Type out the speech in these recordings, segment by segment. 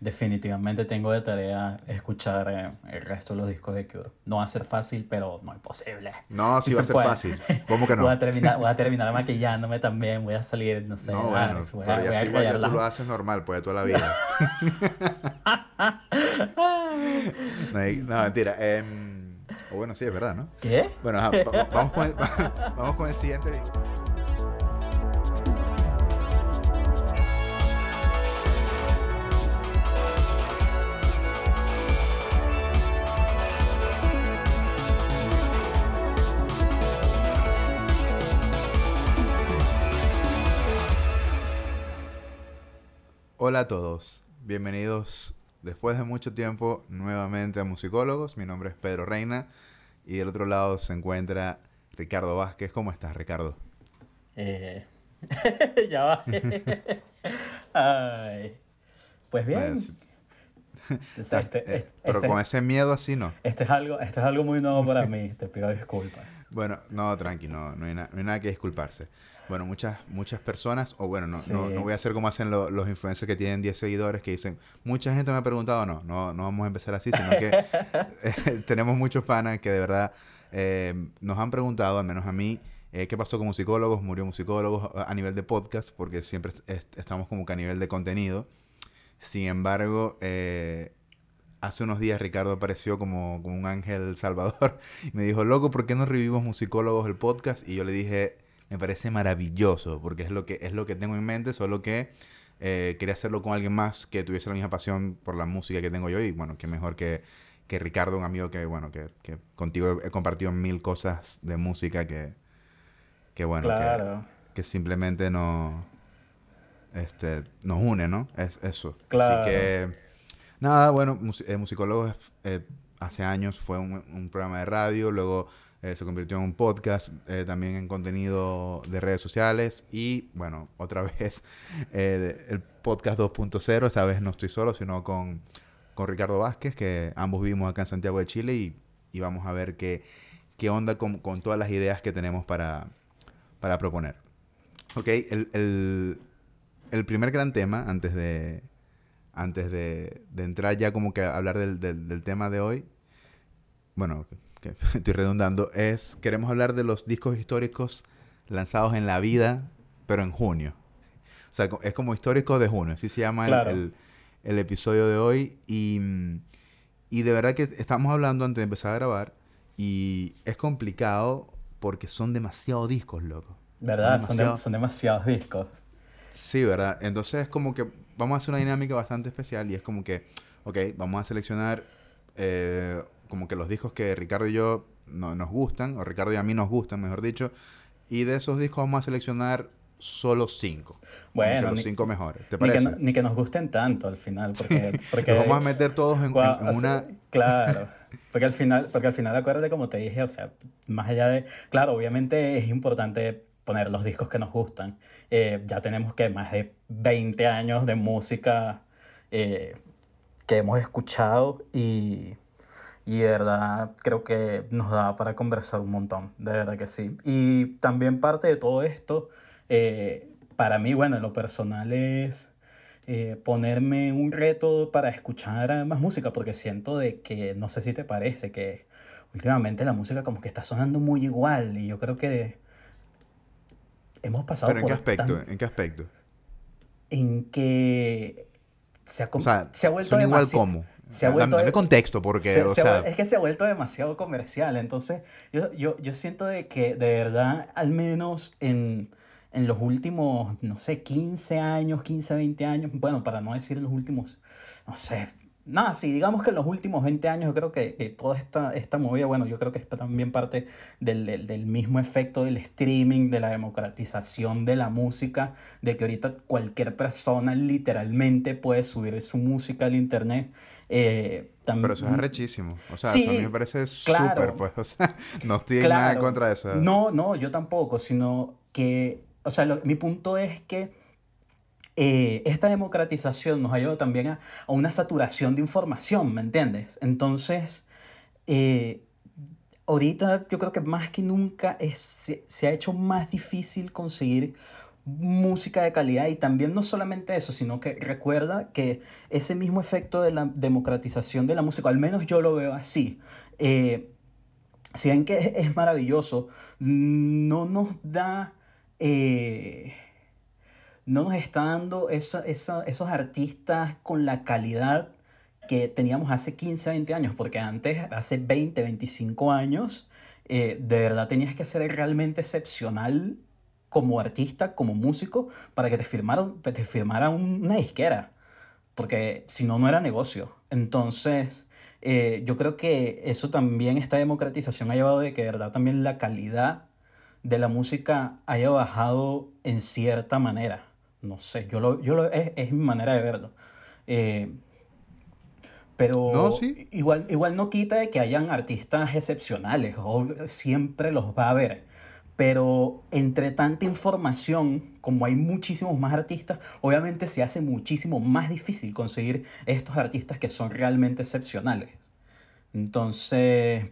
definitivamente tengo de tarea escuchar eh, el resto de los discos de Cure. No va a ser fácil, pero no es posible. No, sí, va a ser fácil. ¿Cómo que no? Voy a terminar, voy a terminar maquillándome también, voy a salir, no sé. No, bueno, voy a, pero ya, a, tú lo haces normal, pues, toda la vida. no, mentira. Eh, o bueno, sí, es verdad, ¿no? ¿Qué? Bueno, vamos, con el, vamos con el siguiente. Hola a todos, bienvenidos después de mucho tiempo nuevamente a Musicólogos. Mi nombre es Pedro Reina y del otro lado se encuentra Ricardo Vázquez. ¿Cómo estás, Ricardo? Eh... ya va. Ay. Pues bien. Este, este, pero este con ese miedo así no. Esto es algo, esto es algo muy nuevo para mí, te pido disculpas. Bueno, no, tranqui, no, no, hay, no hay nada que disculparse bueno, muchas, muchas personas, o bueno, no, no, voy a hacer como hacen los influencers que tienen 10 seguidores que dicen, mucha gente me ha preguntado, no, no, no vamos a empezar así, sino que eh, tenemos muchos panas que de verdad eh, nos han preguntado, al menos a mí, eh, qué pasó con musicólogos, murió musicólogos a nivel de podcast, porque siempre estamos como que a nivel de contenido. Sin embargo, hace unos días Ricardo apareció como, como un ángel salvador y me dijo, loco, ¿por qué no revivimos musicólogos el podcast? Y yo le dije, me parece maravilloso, porque es lo que, es lo que tengo en mente, solo que eh, quería hacerlo con alguien más que tuviese la misma pasión por la música que tengo yo y bueno, qué mejor que, que Ricardo, un amigo que, bueno, que, que contigo he, compartido mil cosas de música que, que bueno, que, simplemente no, este, nos une, ¿no? Es eso. Claro. Así que, nada, bueno, eh, Musicólogos eh, hace años fue un, un programa de radio, luego eh, se convirtió en un podcast, eh, también en contenido de redes sociales y bueno, otra vez el podcast 2.0, esta vez no estoy solo, sino con, con, Ricardo Vázquez, que ambos vivimos acá en Santiago de Chile y, y vamos a ver qué, qué onda con, con, todas las ideas que tenemos para, para proponer. Ok, el, el, el, primer gran tema, antes de, antes de, de entrar ya como que a hablar del, del tema de hoy, bueno, que estoy redundando, es queremos hablar de los discos históricos lanzados en la vida, pero en junio. O sea, es como histórico de junio, así se llama el, el, episodio de hoy. Y, y de verdad que estamos hablando antes de empezar a grabar y es complicado porque son demasiados discos, loco. ¿Verdad? Son, son, demasiados discos. Sí, ¿verdad? Entonces es como que vamos a hacer una dinámica bastante especial y es como que, ok, vamos a seleccionar eh, como que los discos que Ricardo y yo no, nos gustan, o Ricardo y a mí nos gustan, mejor dicho, y de esos discos vamos a seleccionar solo cinco. Bueno, los cinco mejores. ¿Te parece? Ni que, nos gusten tanto al final, porque... porque vamos a meter todos en, una... claro. Porque al final, porque al final acuérdate como te dije, o sea, más allá de... Claro, obviamente es importante poner los discos que nos gustan. Eh, ya tenemos que más de 20 años de música eh, que hemos escuchado y y de verdad creo que nos da para conversar un montón, de verdad que sí. Y también parte de todo esto, eh, para mí, bueno, en lo personal es eh, ponerme un reto para escuchar más música, porque siento de que, no sé si te parece, que últimamente la música como que está sonando muy igual y yo creo que hemos pasado ¿Pero en qué aspecto? ¿En qué aspecto? En que se ha, o sea, se ha vuelto igual como se ha vuelto dame, contexto porque o sea... es que se ha vuelto demasiado comercial. Entonces yo, yo, yo siento de que de verdad al menos en, en los últimos no sé 15 años 15 20 años bueno para no decir los últimos no sé nada, sí, digamos que en los últimos 20 años yo creo que, que toda esta, esta movida, bueno, yo creo que es también parte del, del, del, mismo efecto del streaming, de la democratización de la música, de que ahorita cualquier persona literalmente puede subir su música al internet. Eh, Pero eso es arrechísimo. O sea, eso a mí me parece súper, pues. O sea, no estoy nada en contra de eso. No, no, yo tampoco, sino que, o sea, mi punto es que eh, esta democratización nos ha llevado también a, una saturación de información, ¿me entiendes? Entonces, eh, ahorita yo creo que más que nunca es, se, ha hecho más difícil conseguir música de calidad y también no solamente eso, sino que recuerda que ese mismo efecto de la democratización de la música, al menos yo lo veo así, eh, si ven que es, maravilloso, no nos da... Eh, no nos está dando esos artistas con la calidad que teníamos hace 15, 20 años, porque antes, hace 20, 25 años, eh, de verdad tenías que ser realmente excepcional como artista, como músico, para que te firmara, te firmara una disquera, porque si no, no era negocio. Entonces, eh, yo creo que eso también, esta democratización ha llevado de que de verdad también la calidad de la música haya bajado en cierta manera. No sé, yo lo, yo lo, es, es mi manera de verlo. Eh, pero igual, igual no quita de que hayan artistas excepcionales, siempre los va a haber. Pero entre tanta información, como hay muchísimos más artistas, obviamente se hace muchísimo más difícil conseguir estos artistas que son realmente excepcionales. Entonces...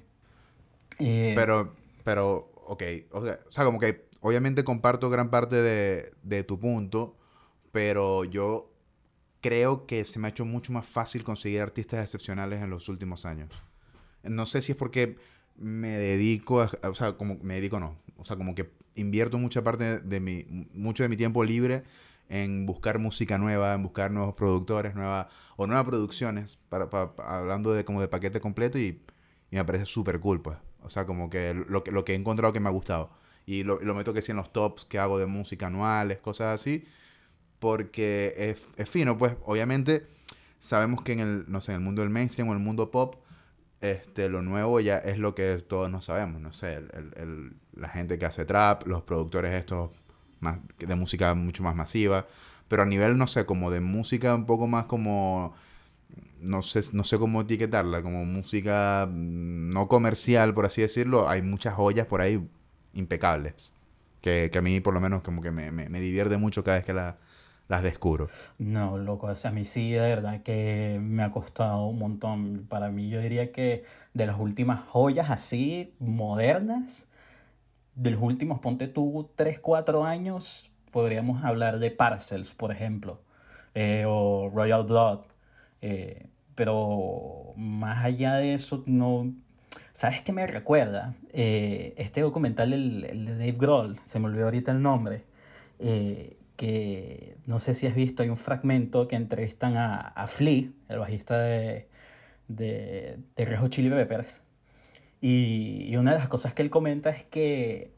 Eh, pero, pero, ok, o sea, o sea, como que obviamente comparto gran parte de, de tu punto, pero yo creo que se me ha hecho mucho más fácil conseguir artistas excepcionales en los últimos años. No sé si es porque me dedico a, o sea, como me dedico no, o sea, como que invierto mucha parte de mi, mucho de mi tiempo libre en buscar música nueva, en buscar nuevos productores, nueva, o nuevas producciones, para, hablando de como de paquete completo y, me parece súper cool, pues. O sea, como que lo, lo que he encontrado que me ha gustado. Y lo, lo meto que sí en los tops que hago de música anuales, cosas así porque es, es, fino, pues obviamente sabemos que en el, no sé, en el mundo del mainstream o el mundo pop, este, lo nuevo ya es lo que todos no sabemos, no sé, el, el, la gente que hace trap, los productores estos más, de música mucho más masiva, pero a nivel, no sé, como de música un poco más como, no sé, no sé cómo etiquetarla, como música no comercial, por así decirlo, hay muchas joyas por ahí impecables, que, que a mí por lo menos como que me, me, me divierte mucho cada vez que la las descubro. No, loco, a mí sí, de verdad que me ha costado un montón. Para mí yo diría que de las últimas joyas así modernas, de los últimos, ponte tú, 3, 4 años, podríamos hablar de Parcels, por ejemplo, eh, o Royal Blood. Eh, pero más allá de eso, no... ¿Sabes qué me recuerda? Eh, este documental, de Dave Grohl, se me olvidó ahorita el nombre, que no sé si has visto, hay un fragmento que entrevistan a, a Flea, el bajista de, de, de Rejo Chili Peppers. Y, y, una de las cosas que él comenta es que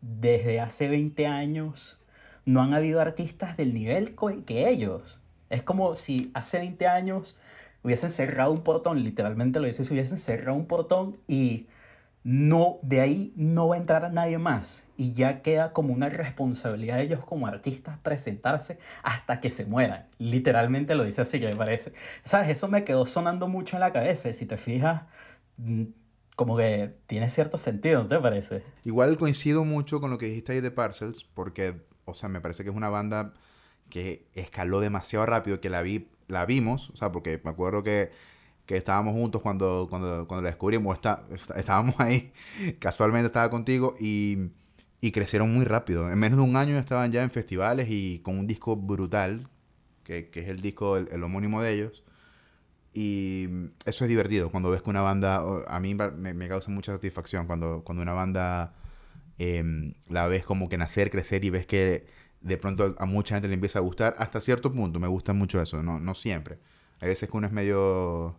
desde hace 20 años no han habido artistas del nivel que ellos. Es como si hace 20 años hubiesen cerrado un portón, literalmente lo dice, si hubiesen cerrado un portón y no, de ahí no va a entrar nadie más y ya queda como una responsabilidad de ellos como artistas presentarse hasta que se mueran. Literalmente lo dice así que me parece. ¿Sabes? Eso me quedó sonando mucho en la cabeza. Si te fijas, mm, como que tiene cierto sentido, ¿no te parece? Igual coincido mucho con lo que dijiste ahí de Parcels, porque, o sea, me parece que es una banda que escaló demasiado rápido, que la vi, la vimos, o sea, porque me acuerdo que que estábamos juntos cuando, cuando, cuando la descubrimos, está, estábamos ahí, casualmente estaba contigo y, y, crecieron muy rápido. En menos de un año estaban ya en festivales y con un disco brutal, que, que es el disco, el, homónimo de ellos. Y eso es divertido, cuando ves que una banda, a mí me, me causa mucha satisfacción cuando, cuando una banda eh, la ves como que nacer, crecer y ves que de pronto a mucha gente le empieza a gustar, hasta cierto punto me gusta mucho eso, no, no siempre. Hay veces que uno es medio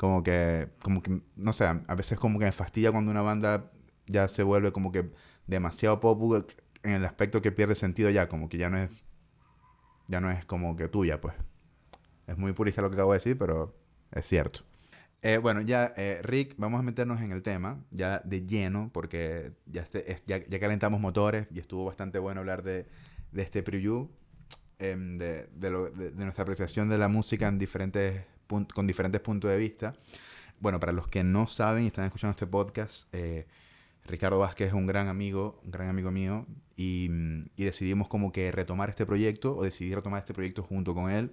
como que, como que, no sé, a veces como que me fastidia cuando una banda ya se vuelve como que demasiado pop en el aspecto que pierde sentido ya, como que ya no es, ya no es como que tuya, pues. Es muy purista lo que acabo de decir, pero es cierto. Eh, bueno, ya, eh, Rick, vamos a meternos en el tema, ya de lleno, porque ya, este, ya, ya, calentamos motores y estuvo bastante bueno hablar de, de este preview, em, de, de, lo, de, nuestra apreciación de la música en diferentes con diferentes puntos de vista. Bueno, para los que no saben y están escuchando este podcast, eh, Ricardo Vázquez es un gran amigo, un gran amigo mío, y, y, decidimos como que retomar este proyecto, o decidí retomar este proyecto junto con él.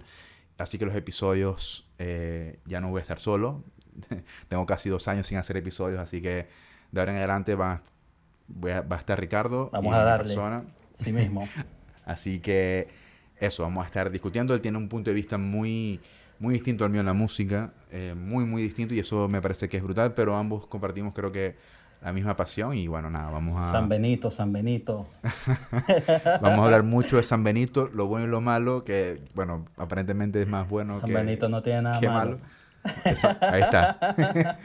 Así que los episodios eh, ya no voy a estar solo. Tengo casi dos años sin hacer episodios, así que de ahora en adelante va, va a estar Ricardo. Vamos a darle. Persona. Sí mismo. Así que eso, vamos a estar discutiendo. Él tiene un punto de vista muy, muy distinto al mío en la música, eh, muy, muy distinto y eso me parece que es brutal, pero ambos compartimos creo que la misma pasión y bueno, nada, vamos a... San Benito, San Benito. vamos a hablar mucho de San Benito, lo bueno y lo malo, que bueno, aparentemente es más bueno San que... Benito no tiene nada malo. Eso, ahí está.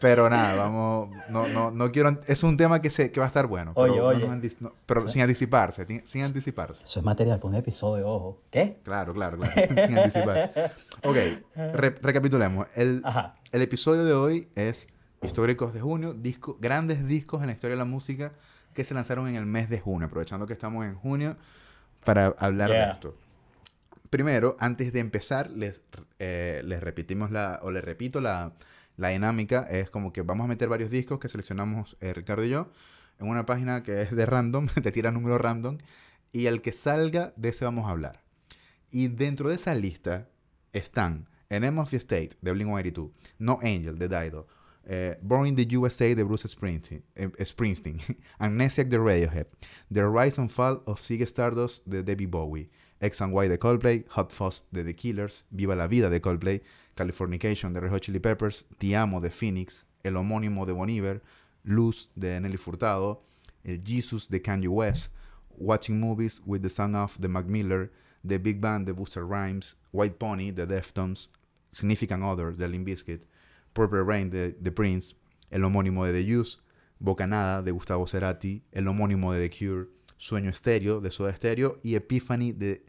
pero nada, vamos, no, no, no quiero, es un tema que, se, que va a estar bueno. Oye, pero, oye. no, pero Sí. sin anticiparse, ti- sin anticiparse. Eso es material para un episodio, ojo. ¿Qué? Claro, claro, claro, sin anticiparse. Ok, re- recapitulemos. El, Ajá. el episodio de hoy es Históricos de Junio, disco, grandes discos en la historia de la música que se lanzaron en el mes de junio, aprovechando que estamos en junio para hablar de esto. Primero, antes de empezar, les, eh, les repetimos la, o les repito la, la dinámica. Es como que vamos a meter varios discos que seleccionamos eh, Ricardo y yo en una página que es de random, te tira número random, y el que salga de ese vamos a hablar. Y dentro de esa lista están Enema of State de Blink-182, No Angel de Dido, eh, Born in the USA de Bruce Springsteen, eh, Springsteen Amnesiac de Radiohead, The Rise and Fall of Ziggy Stardust de Debbie Bowie, X and Y de Coldplay, Hot Fuzz de The Killers, Viva la Vida de Coldplay, Californication de Red Hot Chili Peppers, Te Amo de Phoenix, el homónimo de Bon Iver, Luz de Nelly Furtado, el Jesus de Kanye West, Watching Movies with the Son of de Mac Miller, The Big Band de Buster Rhymes, White Pony de Deftones, Significant Other de Limp Bizkit, Purple Rain de The Prince, el homónimo de The Used, Bocanada de Gustavo Cerati, el homónimo de The Cure, Sueño Estéreo de Soda Stereo y Epiphany de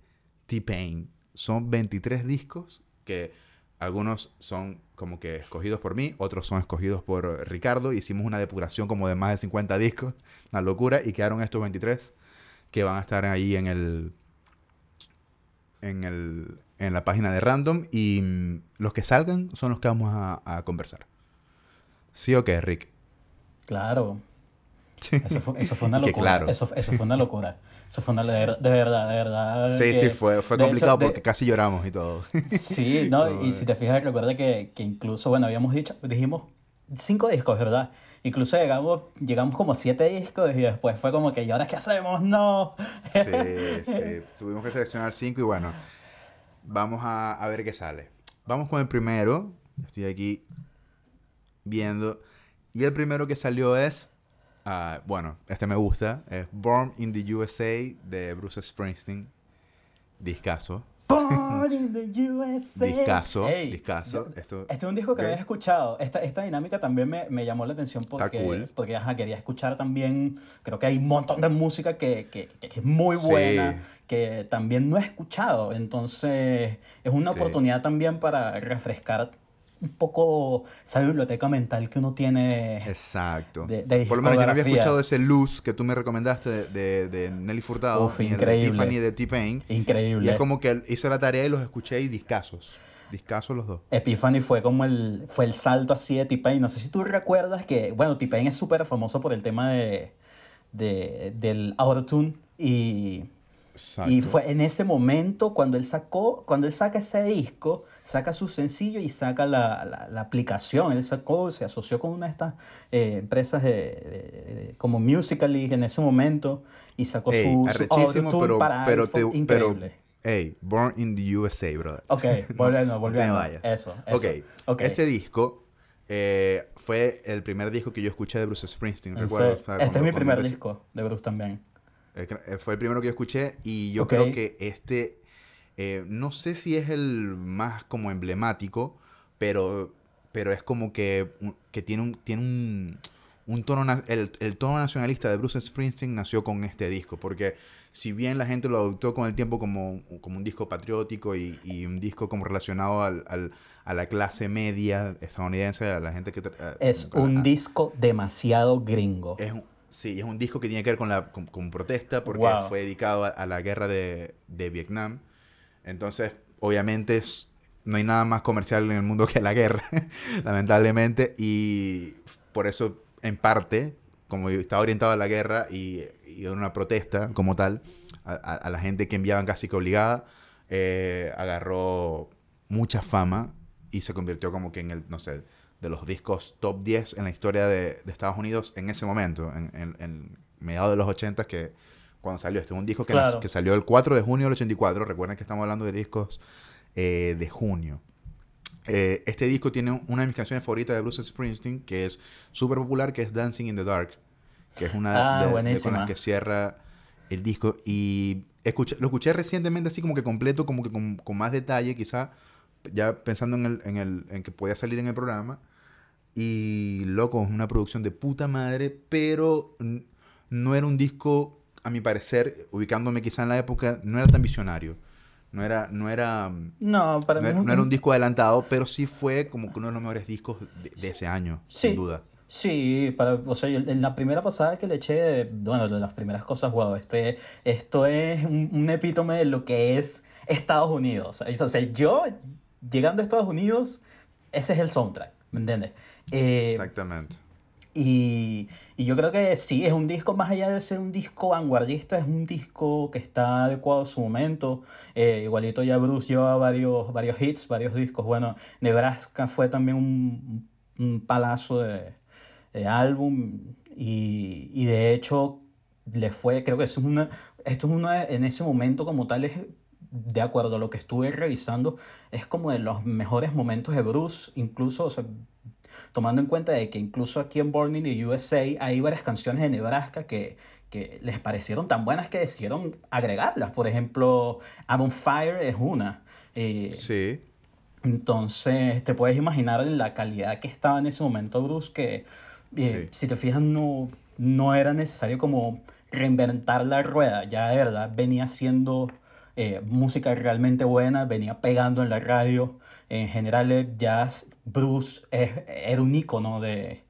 T-Pain. Son 23 discos que algunos son como que escogidos por mí, otros son escogidos por Ricardo. Hicimos una depuración como de más de 50 discos, una locura, y quedaron estos 23 que van a estar ahí en el en el en la página de Random y mm, los que salgan son los que vamos a, a conversar. ¿Sí o qué, Rick? Claro. Eso fue, eso fue una locura. claro. Eso, eso fue una locura. Eso fue una de, ver- de verdad, de verdad. Sí, que- sí, fue, fue complicado hecho, de- porque casi lloramos y todo. Sí, ¿no? Todo, Y si te fijas, recuerda que, que incluso, bueno, habíamos dicho, dijimos cinco discos, ¿verdad? Incluso llegamos, llegamos como siete discos y después fue como que, ¿y ahora qué hacemos? No. Sí, sí. Tuvimos que seleccionar cinco y bueno, vamos a, a ver qué sale. Vamos con el primero. Estoy aquí viendo. Y el primero que salió es, ah, bueno, este me gusta, es Born in the USA de Bruce Springsteen. Discaso. Born in the USA. Discaso, Ey, discaso. yo- Esto, Este es un disco que ok. había escuchado. Esta, esta dinámica también me, me llamó la atención porque, cool. porque ajá, quería escuchar también. Creo que hay un montón de música que, que, que- es muy Sí. buena, que también no he escuchado. Entonces, es una Sí. oportunidad también para refrescar un poco esa biblioteca mental que uno tiene. Exacto. de- de Por lo menos yo no había escuchado ese Luz que tú me recomendaste de, de, Nelly Furtado, Uf, ni el de increíble. Epiphany de T-Pain. Increíble. Y es como que hice la tarea y los escuché y discasos. Discasos los dos. Epiphany fue como el, fue el salto así de T-Pain. No sé si tú recuerdas que, bueno, T-Pain es súper famoso por el tema de, de, del autotune y, Exacto. y fue en ese momento cuando él sacó, cuando él saca ese disco, saca su sencillo y saca la, la, la aplicación. Él sacó, se asoció con una de estas eh, empresas de, de- de- como Musical.ly en ese momento y sacó Ey, su, su autotune pero, para pero, iPhone. te, pero, increíble. hey, Born in the USA, brother. Ok, volviendo, volviendo. Eso, eso. Ok, ok. este disco eh, fue el primer disco que yo escuché de Bruce Springsteen. En recuerdo, serio. o sea, Este es cuando- mi cuando primer empecé- disco de Bruce también. Eh, eh, Fue el primero que yo escuché y yo creo que este, eh, no sé si es el más como emblemático, pero, pero es como que, que tiene un, tiene un, un tono, el, el tono nacionalista de Bruce Springsteen nació con este disco, porque si bien la gente lo adoptó con el tiempo como, como un disco patriótico y, y un disco como relacionado al, al- a la clase media estadounidense, a la gente que... a- Es un a- disco demasiado gringo. es un- sí, es un disco que tiene que ver con la con, con protesta porque Wow. fue dedicado a, a la guerra de, de Vietnam. Entonces, obviamente, es- no hay nada más comercial en el mundo que la guerra, lamentablemente. Y por eso, en parte, como estaba orientado a la guerra y, y una protesta como tal, a, a- a la gente que enviaban casi que obligada, eh, agarró mucha fama y se convirtió como que en el, no sé, de los discos top 10 en la historia de, de Estados Unidos en ese momento, en, en, en mediados de los 80 que cuando salió. Este es un disco que, Claro. que salió el 4 de junio del 84. Recuerden que estamos hablando de discos eh, de junio. Eh, este disco tiene una de mis canciones favoritas de Bruce Springsteen, que es súper popular, que es Dancing in the Dark, que es una Ah, de, de con las que cierra el disco. Y escuché- lo escuché recientemente así como que completo, como que con, con más detalle, quizá ya pensando en, el, en, el, en que podía salir en el programa. Y loco, es una producción de puta madre, pero no era un disco, a mi parecer, ubicándome quizá en la época, no era tan visionario. No era, no era, no No, mí era, no era un disco adelantado, pero sí fue como uno de los mejores discos de, de ese año, Sí. sin duda. Sí, para, o sea, yo en la primera pasada que le eché, bueno, de las primeras cosas, wow, este, esto es un, un epítome de lo que es Estados Unidos. O sea, yo llegando a Estados Unidos, ese es el soundtrack, ¿me entiendes? Eh, Exactamente. y, y yo creo que sí, es un disco, más allá de ser un disco vanguardista, es un disco que está adecuado a su momento. Eh, igualito ya Bruce lleva varios, varios hits, varios discos. Bueno, Nebraska fue también un, un palazo de, de álbum y, y de hecho le fue, creo que es una, esto es uno de- en ese momento como tal, es, de acuerdo a lo que estuve revisando, es como de los mejores momentos de Bruce, incluso, o sea, tomando en cuenta de que incluso aquí en Born in the USA hay varias canciones de Nebraska que, que les parecieron tan buenas que decidieron agregarlas. Por ejemplo, I'm on Fire es una. Eh, Sí. entonces, te puedes imaginar la calidad que estaba en ese momento Bruce, que eh, Sí. si te fijas no, no era necesario como reinventar la rueda, ya de verdad venía haciendo eh, música realmente buena, venía pegando en la radio. En general, el jazz, Bruce es- era un ícono de,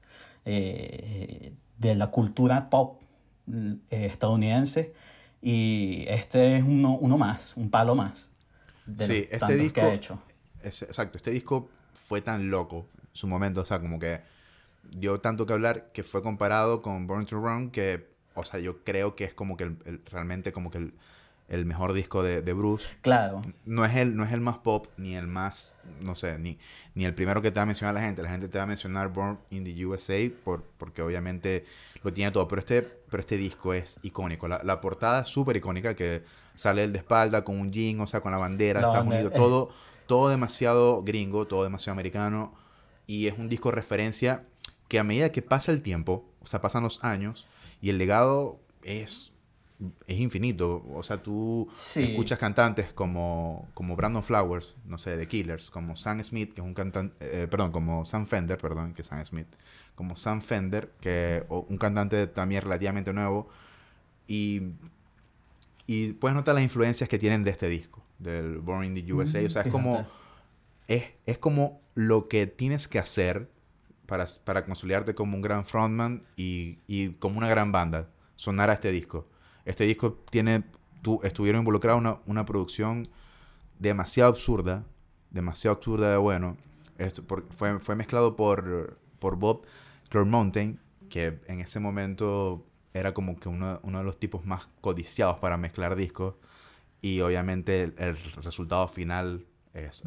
eh, de la cultura pop eh, estadounidense y este es uno, uno más, un palo más de Sí, este disco- que ha hecho. Es- exacto, este disco fue tan loco en su momento, o sea, como que dio tanto que hablar que fue comparado con Born to Run, que, o sea, yo creo que es como que el- el- realmente como que el, el mejor disco de, de Bruce. Claro, No es, el, no es el más pop, ni el más, no sé, ni, ni el primero que te va a mencionar la gente. La gente te va a mencionar Born in the USA por, porque obviamente lo tiene todo. Pero este, pero este disco es icónico. La, la portada es súper icónica, que sale el de espalda con un jean, o sea, con la bandera de Estados. Unidos. Todo, todo demasiado gringo, todo demasiado americano. Y es un disco de referencia que a medida que pasa el tiempo, o sea, pasan los años, y el legado es es infinito. O sea, tú Sí. escuchas cantantes como, como Brandon Flowers, no sé, de Killers, como Sam Smith, que es un cantante, eh, perdón, como Sam Fender, perdón, que es Sam Smith, como Sam Fender, que o un cantante también relativamente nuevo, y, y puedes notar las influencias que tienen de este disco, del Born in the USA. o sea, es como, es, es como lo que tienes que hacer para, para consolidarte como un gran frontman y, y como una gran banda, sonar a este disco. Este disco tiene, tu, estuvieron involucrados una, una producción demasiado absurda, demasiado absurda de bueno. Esto por- fue, fue mezclado por, por Bob Clearmountain, que en ese momento era como que uno, uno de los tipos más codiciados para mezclar discos. Y obviamente el, el resultado final es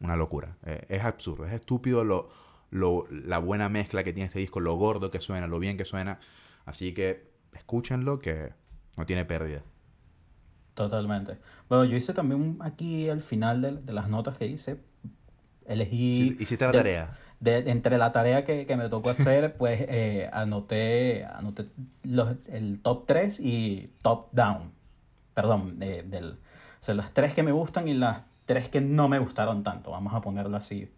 una locura. Eh, es absurdo, es estúpido lo, lo, la buena mezcla que tiene este disco, lo gordo que suena, lo bien que suena. Así que escúchenlo que no tiene pérdida. Totalmente. Bueno, yo hice también aquí al final de, de las notas que hice, elegí... Hiciste la de- tarea. de- entre la tarea que, que me tocó hacer, pues eh, anoté, anoté los, el top 3 y top down. Perdón, de- del, o sea, los tres que me gustan y las tres que no me gustaron tanto, vamos a ponerlo así.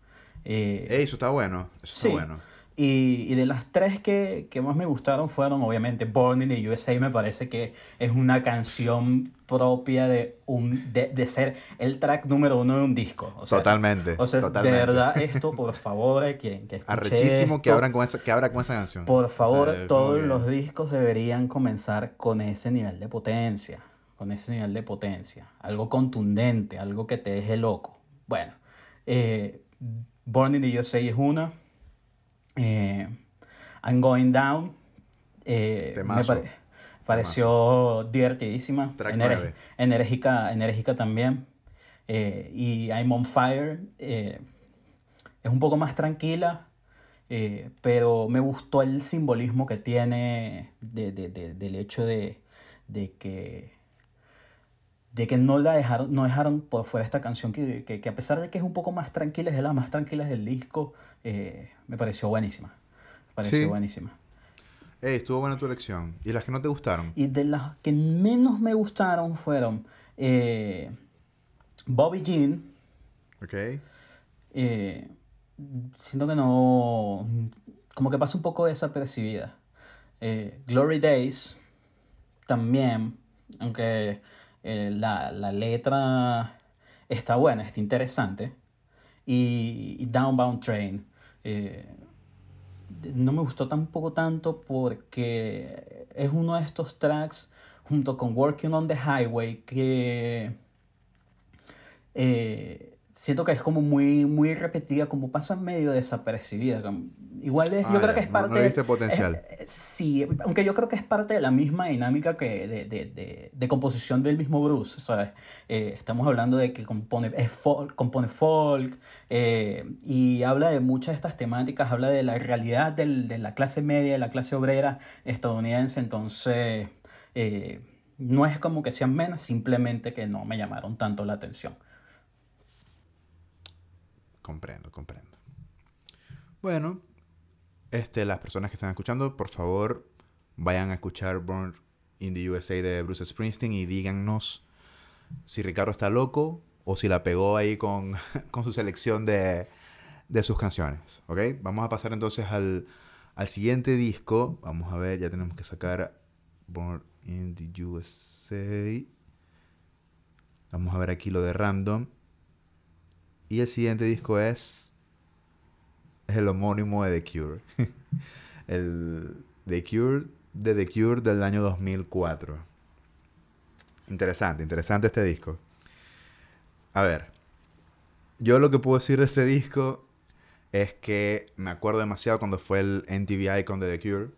Eh, Ey, eso está bueno. Eso Sí. está bueno. Y, y de las tres que, que más me gustaron fueron, obviamente, Born in the USA. Me parece que es una canción propia de, un, de, de ser el track número uno de un disco. O sea, totalmente. O sea, totalmente. de verdad, esto, por favor, eh, quien que escuche Arrechísimo que esto, abran con esa, que abra con esa canción. Por O favor, sea, como todos que- los discos deberían comenzar con ese nivel de potencia. Con ese nivel de potencia. Algo contundente, algo que te deje loco. Bueno, eh, Born in the USA es una. Eh, I'm Going Down. eh, me pare- pareció divertidísima. Ener- enérgica, enérgica también. Eh, y I'm on Fire. eh, es un poco más tranquila, eh, pero me gustó el simbolismo que tiene de- de- de- del hecho de, de que de que no la dejaron, no dejaron por fuera esta canción que, que, que, a pesar de que es un poco más tranquila, es de las más tranquilas del disco, eh, me pareció buenísima. Me pareció Sí. buenísima. Estuvo buena tu elección. ¿Y las que no te gustaron? Y de las que menos me gustaron fueron eh, Bobby Jean, Ok. eh, siento que no, como que pasa un poco desapercibida. Eh, Glory Days, también, aunque la, la letra está buena, está interesante. Y, y Downbound Train, eh, no me gustó tampoco tanto porque es uno de estos tracks junto con Working on the Highway que eh, siento que es como muy, muy repetida, como pasa medio desapercibida. Igual es, Ah, yo creo ya, que es no- parte... no le viste potencial. eh, sí, aunque yo creo que es parte de la misma dinámica que de, de, de, de composición del mismo Bruce, ¿sabes? Eh, estamos hablando de que compone, es folk, compone folk eh, y habla de muchas de estas temáticas, habla de la realidad del- de la clase media, de la clase obrera estadounidense, entonces eh, no es como que sean menos, simplemente que no me llamaron tanto la atención. Comprendo, comprendo. Bueno, este, las personas que están escuchando, por favor, vayan a escuchar Born in the USA de Bruce Springsteen y díganos si Ricardo está loco o si la pegó ahí con, con su selección de, de sus canciones. ¿Ok? Vamos a pasar entonces al, al siguiente disco. Vamos a ver, ya tenemos que sacar Born in the USA. Vamos a ver aquí lo de Random. Y el siguiente disco es, es el homónimo de The Cure. el The Cure de The Cure del año 2004. Interesante, interesante este disco. A ver, yo lo que puedo decir de este disco es que me acuerdo demasiado cuando fue el MTV Icon de The Cure.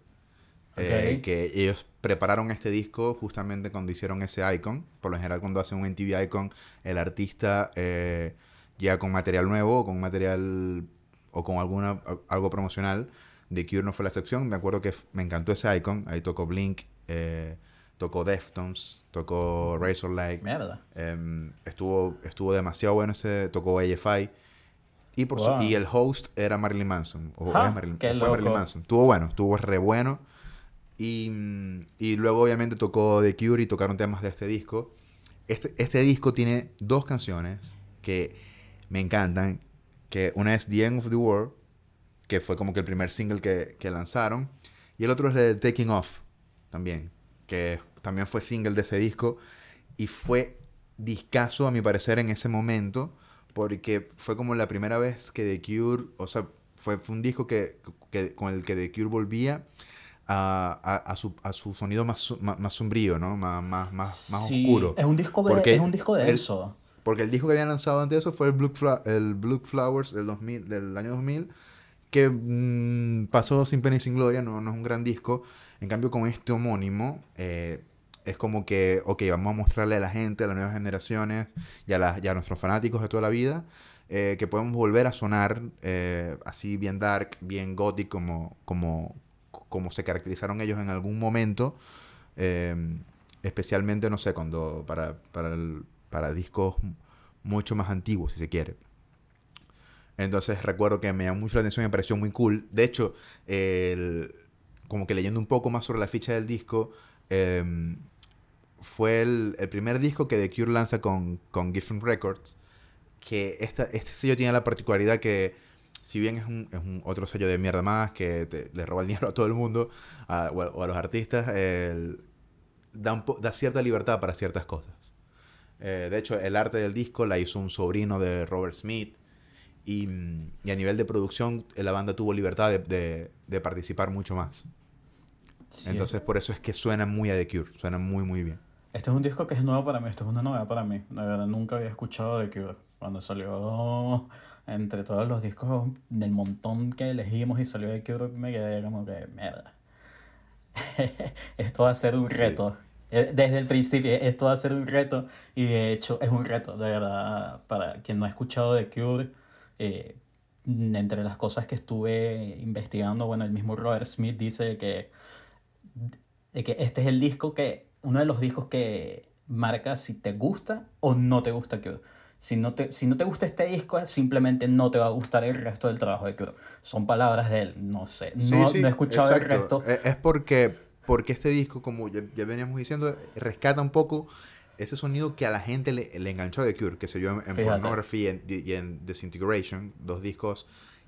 eh, que ellos prepararon este disco justamente cuando hicieron ese icon. Por lo general, cuando hacen un MTV Icon, el artista eh, llega con material nuevo o con material o con alguna algo promocional. The Cure no fue la excepción. Me acuerdo que me encantó ese icon. Ahí tocó Blink, eh, tocó Deftones, tocó Razorlight. Mierda. Em, estuvo, estuvo demasiado bueno ese, tocó AFI. Y, por su- y el host era Marilyn Manson. O Ja, Marilyn, fue Marilyn. Manson. Estuvo bueno, estuvo re bueno. Y, y luego obviamente tocó The Cure y tocaron temas de este disco. Este, este disco tiene dos canciones que me encantan. Que una es The End of the World, que fue como que el primer single que, que lanzaron. Y el otro es el Taking Off, también, que también fue single de ese disco. Y fue discazo, a mi parecer, en ese momento, porque fue como la primera vez que The Cure, o sea, fue, fue un disco que, que- con el que The Cure volvía a, a- a su, a su sonido más, más, más sombrío, ¿no? Más, más, más, Sí, oscuro. Es un disco, de- Porque es un disco denso. Porque el disco que habían lanzado antes de eso fue el Blue, el Blue Flowers del, 2000, del año 2000, que mm, pasó sin pena y sin gloria, no, no es un gran disco. En cambio, con este homónimo, eh, es como que, ok, vamos a mostrarle a la gente, a las nuevas generaciones y a, las- y a nuestros fanáticos de toda la vida, eh, que podemos volver a sonar eh, así bien dark, bien gothic, como, como, como se caracterizaron ellos en algún momento. especialmente, no sé, cuando para, para, para discos mucho más antiguos, si se quiere. Entonces recuerdo que me llamó mucho la atención y me pareció muy cool. De hecho, como que leyendo un poco más sobre la ficha del disco, em, fue el, primer disco que The Cure lanza con, con Records. Que este sello tiene la particularidad que, si bien es un, otro sello de mierda más que le roba el dinero a todo el mundo o, a, los artistas, el- da cierta libertad para ciertas cosas. Eh, de hecho, el arte del disco la hizo un sobrino de Robert Smith. Y, y a nivel de producción, la banda tuvo libertad de, de- de participar mucho más. Sí. Entonces, por eso es que suena muy a The Cure. Suena muy, muy bien. Este es un disco que es nuevo para mí, esto es una novedad para mí. La verdad, nunca había escuchado de Cure. Cuando salió entre todos los discos del montón que elegimos y salió de Cure, me quedé como que, mierda. esto va a ser un reto. Desde el principio, esto va a ser un reto. Y de hecho, es un reto, de verdad. Para quien no ha escuchado de Cure, eh, entre las cosas que estuve investigando, bueno, el mismo Robert Smith dice que de que este es el disco que uno de los discos que marca si te gusta o no te gusta Cure. Si no, te, si no te gusta este disco, simplemente no te va a gustar el resto del trabajo de Cure. Son palabras de él, no sé. No, no he escuchado el resto. E, es porque, porque este disco, como ya, ya, veníamos diciendo, rescata un poco ese sonido que a la gente le, le enganchó de Cure, que se vio en, en Pornography y en, Disintegration, dos discos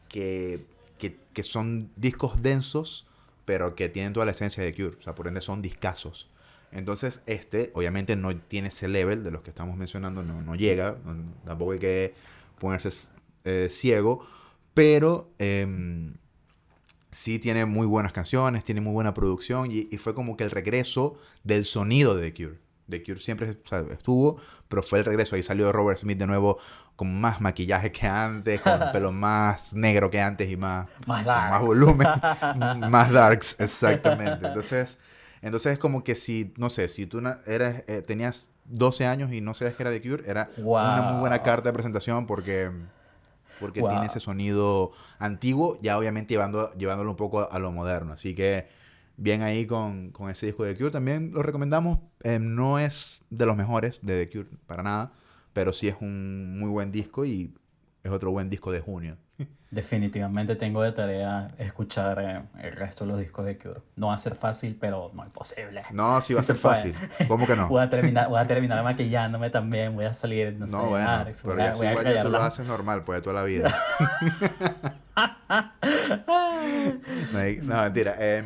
que, que, que, son discos densos, pero que tienen toda la esencia de Cure. O sea, por ende son discasos. Entonces, este, obviamente, no tiene ese level de los que estamos mencionando, no, no llega, tampoco hay que ponerse eh, ciego, pero eh, sí tiene muy buenas canciones, tiene muy buena producción y, y, fue como que el regreso del sonido de The Cure. The Cure siempre o sea, estuvo, pero fue el regreso. Ahí salió Robert Smith de nuevo con más maquillaje que antes, con el pelo más negro que antes y más, más, más volumen, más darks, exactamente. Entonces, entonces es como que si, no sé, si tú eres, eh, tenías 12 años y no sabías que era The Cure, era una muy buena carta de presentación porque, porque tiene ese sonido antiguo, ya obviamente llevando, llevándolo un poco a, lo moderno. Así que bien ahí con, con, ese disco de The Cure. También lo recomendamos. Eh, no es de los mejores de The Cure, para nada, pero sí es un muy buen disco y es otro buen disco de junio. Definitivamente tengo de tarea escuchar eh, el resto de los discos de Cure. No va a ser fácil, pero no es posible. No, sí va a ser fácil. ¿Cómo que no? voy, a terminar, voy a terminar maquillándome también, voy a salir, no, no sé, bueno, Alex, pero voy, a, voy a tú lo haces normal, pues, toda la vida. no, mentira. Eh,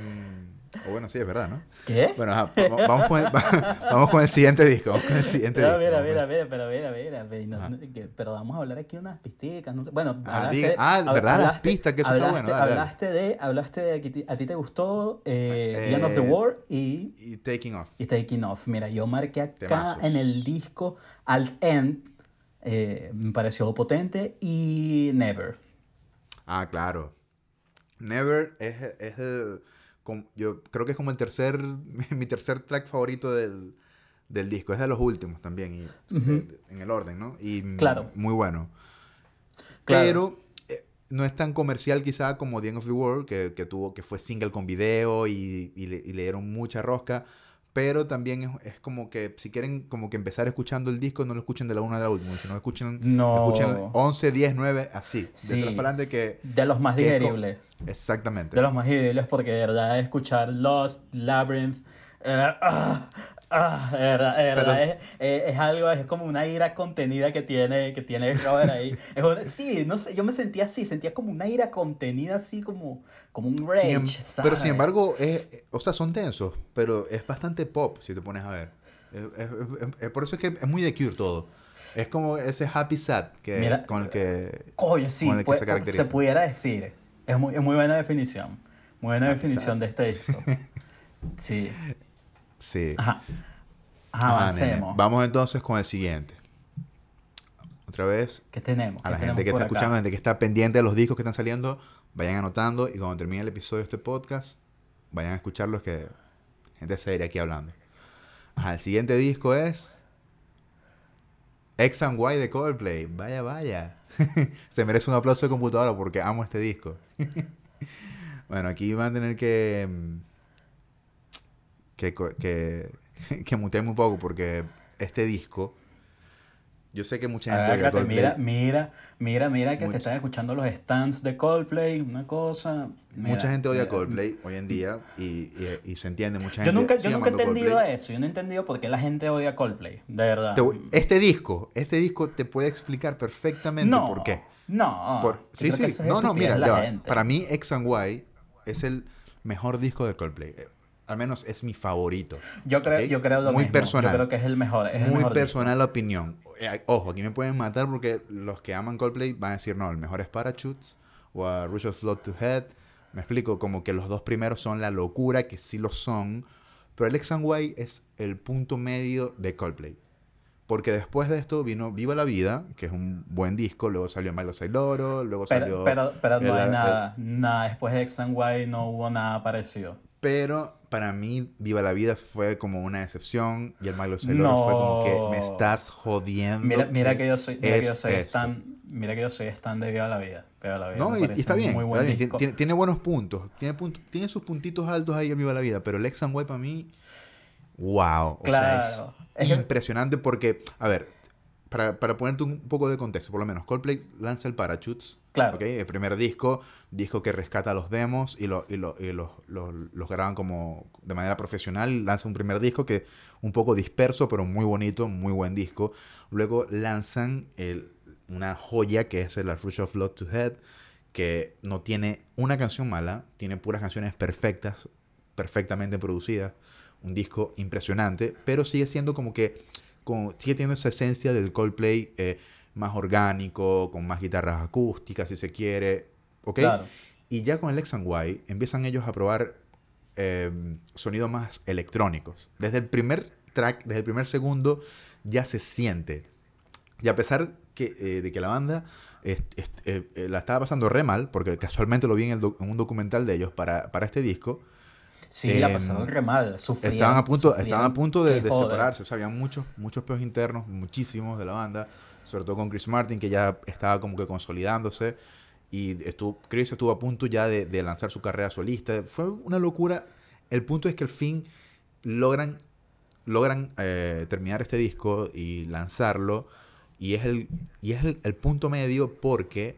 o bueno, sí, es verdad, ¿no? ¿Qué? Bueno, ajá, vamos, con el, vamos con el siguiente disco. Vamos con el siguiente pero, disco. Mira, mira, mira, pero mira, mira, mira no, pero vamos a hablar aquí de unas pisticas, no sé. Bueno, ah, hablaste, ah, ¿verdad? Las pistas, que eso hablaste, está bueno. Dale, hablaste dale. de, hablaste de que a ti te gustó eh, eh, The End of the War y, y Taking Off. Y Taking Off. Mira, yo marqué acá Temazos. en el disco Al End, eh, me pareció potente, y Never. Ah, claro. Never es, es el yo creo que es como el tercer, mi tercer track favorito del, del disco. Es de los últimos también, y, uh -huh. en el orden, ¿no? Y claro. muy bueno. Claro. Pero eh, no es tan comercial quizá como The End of the World, que, que tuvo, que fue single con video y, y, le, y le dieron mucha rosca. Pero también es, es, como que si quieren como que empezar escuchando el disco, no lo escuchen de la una a la última, sino escuchen, no. escuchen 11, 10, 9, así. Sí, de para que... De los más digeribles. Exactamente. De los más digeribles porque de verdad escuchar Lost, Labyrinth... Uh, uh, Ah, de verdad, de verdad Pero, es, es, es, algo, es como una ira contenida que tiene, que tiene Robert ahí. es un, sí, no sé, yo me sentía así, sentía como una ira contenida, así como, como un rage. Sin, pero sin embargo, es, o sea, son tensos, pero es bastante pop, si te pones a ver. Es, por eso es que es muy de Cure todo. Es como ese happy sad que, Mira, con el que, coño, sí, con el que puede, se caracteriza. Se pudiera decir. Es muy, es muy buena definición. Muy buena happy definición sad. de este disco. Sí. Sí. Ajá. Avancemos. Vamos entonces con el siguiente. Otra vez. ¿Qué tenemos? A la ¿Qué gente que está acá? escuchando, gente que está pendiente de los discos que están saliendo, vayan anotando y cuando termine el episodio de este podcast, vayan a escucharlos que gente seria aquí hablando. Ajá, el siguiente disco es X and Y de Coldplay. Vaya, vaya. Se merece un aplauso de computadora porque amo este disco. bueno, aquí van a tener que que, que, que mutearme un poco porque este disco, yo sé que mucha gente Agárrate, Coldplay, mira, mira, mira, mira que mucha, te están escuchando los stands de Coldplay, una cosa. Mira, mucha gente odia mira. Coldplay hoy en día y, y, y se entiende, mucha gente. Yo nunca, yo nunca he entendido Coldplay. eso, yo no he entendido por qué la gente odia Coldplay, de verdad. Te, este disco, este disco te puede explicar perfectamente no, por qué. No, por, sí, sí, no, no, mira, para mí X and Y es el mejor disco de Coldplay al menos es mi favorito. Yo creo, ¿okay? yo creo lo Muy mismo. personal. Yo creo que es el mejor. Es Muy el mejor personal la opinión. Eh, ojo, aquí me pueden matar porque los que aman Coldplay van a decir, no, el mejor es Parachutes o a Rush of Flood to Head. Me explico, como que los dos primeros son la locura, que sí lo son. Pero el X and Y es el punto medio de Coldplay. Porque después de esto vino Viva la Vida, que es un buen disco, luego salió Milo Sailoro, luego pero, salió... Pero, pero no el, hay nada, el, nada, después de X and Y no hubo nada parecido. Pero para mí, Viva la Vida fue como una excepción y el Milo Sailor no. fue como que me estás jodiendo. Mira, mira que yo soy, mira que yo soy stan, mira que yo soy stan de Viva la Vida. Viva la vida no, y, y, está bien, muy buen está bien. Tiene, tiene, buenos puntos. Tiene, punto, tiene sus puntitos altos ahí en Viva la Vida, pero el X and Y para mí, wow. Claro. O sea, es, impresionante porque, a ver, para, para, ponerte un poco de contexto, por lo menos, Coldplay lanza el Parachutes. Claro. ¿okay? El primer disco, disco que rescata los demos y, lo, y, lo, y los, los, los graban como de manera profesional. Lanza un primer disco que un poco disperso, pero muy bonito, muy buen disco. Luego lanzan el, una joya que es el Rush of Love to Head, que no tiene una canción mala, tiene puras canciones perfectas, perfectamente producidas. Un disco impresionante, pero sigue siendo como que con, sigue teniendo esa esencia del Coldplay eh, más orgánico, con más guitarras acústicas, si se quiere. ¿Ok? Claro. Y ya con el X and Y empiezan ellos a probar eh, sonidos más electrónicos. Desde el primer track, desde el primer segundo, ya se siente. Y a pesar que, eh, de que la banda eh, la estaba pasando re mal, porque casualmente lo vi en, el en un documental de ellos para, para este disco, Sí, la pasaron re mal. Sufrían, estaban a punto, estaban a punto de, separarse. O sea, había muchos, muchos peos internos, muchísimos de la banda. Sobre todo con Chris Martin, que ya estaba como que consolidándose. Y estuvo, Chris estuvo a punto ya de, de lanzar su carrera solista. Fue una locura. El punto es que al fin logran, logran eh, terminar este disco y lanzarlo. Y es, el, y es el, el punto medio porque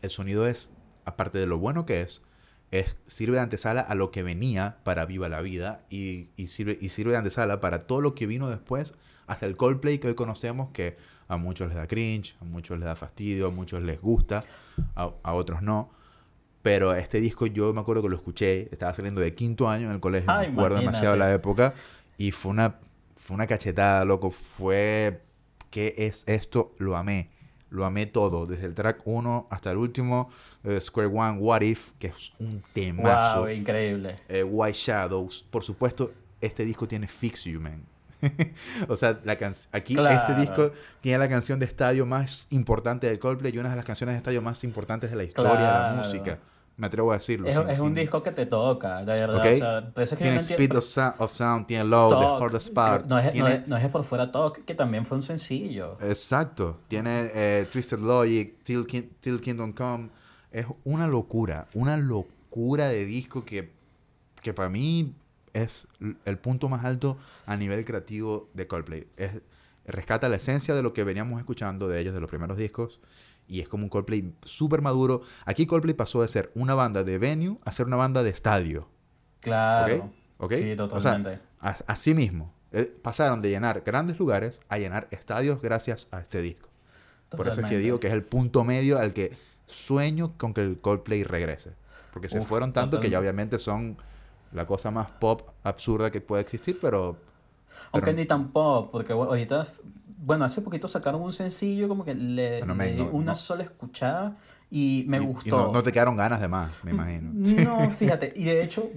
el sonido es, aparte de lo bueno que es, es, sirve de antesala a lo que venía para Viva la Vida y, y, sirve, y sirve de antesala para todo lo que vino después, hasta el Coldplay que hoy conocemos, que a muchos les da cringe, a muchos les da fastidio, a muchos les gusta, a, a otros no. Pero este disco yo me acuerdo que lo escuché, estaba saliendo de quinto año en el colegio, Ah, me acuerdo imagínate. demasiado la época, y fue una, fue una cachetada, loco, fue... ¿Qué es esto? Lo amé. Lo amé todo, desde el track 1 hasta el último, eh, Square One, What If, que es un temazo. Wow, increíble. Eh, White Shadows. Por supuesto, este disco tiene Fix You, man. o sea, la can- aquí Claro. este disco tiene la canción de estadio más importante de Coldplay y una de las canciones de estadio más importantes de la historia de la música. Me atrevo a decirlo. Es, sin- es un disco que te toca, de verdad. ¿ok? O sea, por eso es que yo tiene no Speed of, Sound, of Sound, tiene Low, The Hardest Part. No es, no, tiene- es, no es por fuera Talk, que también fue un sencillo. Exacto. Tiene eh, Twisted Logic, Till, Till Kingdom Come. Es una locura, una locura de disco que, que para mí es el punto más alto a nivel creativo de Coldplay. Es, rescata la esencia de lo que veníamos escuchando de ellos, de los primeros discos. Y es como un Coldplay súper maduro. Aquí Coldplay pasó de ser una banda de venue a ser una banda de estadio. Claro. ¿Ok? ¿Ok? Sí, O sea, totalmente. así mismo. eh, pasaron de llenar grandes lugares a llenar estadios gracias a este disco. Por eso es que Totalmente. digo que es el punto medio al que sueño con que el Coldplay regrese. Porque se Uf, fueron tanto que ya totalmente. obviamente son la cosa más pop absurda que puede existir, pero... Aunque pero- ni tampoco, porque bueno, ahorita, bueno, hace poquito sacaron un sencillo como que le, Bueno, le me- di no- una no. sola escuchada y me y- y gustó. no, no te quedaron ganas de más, me imagino. No, fíjate, y de hecho,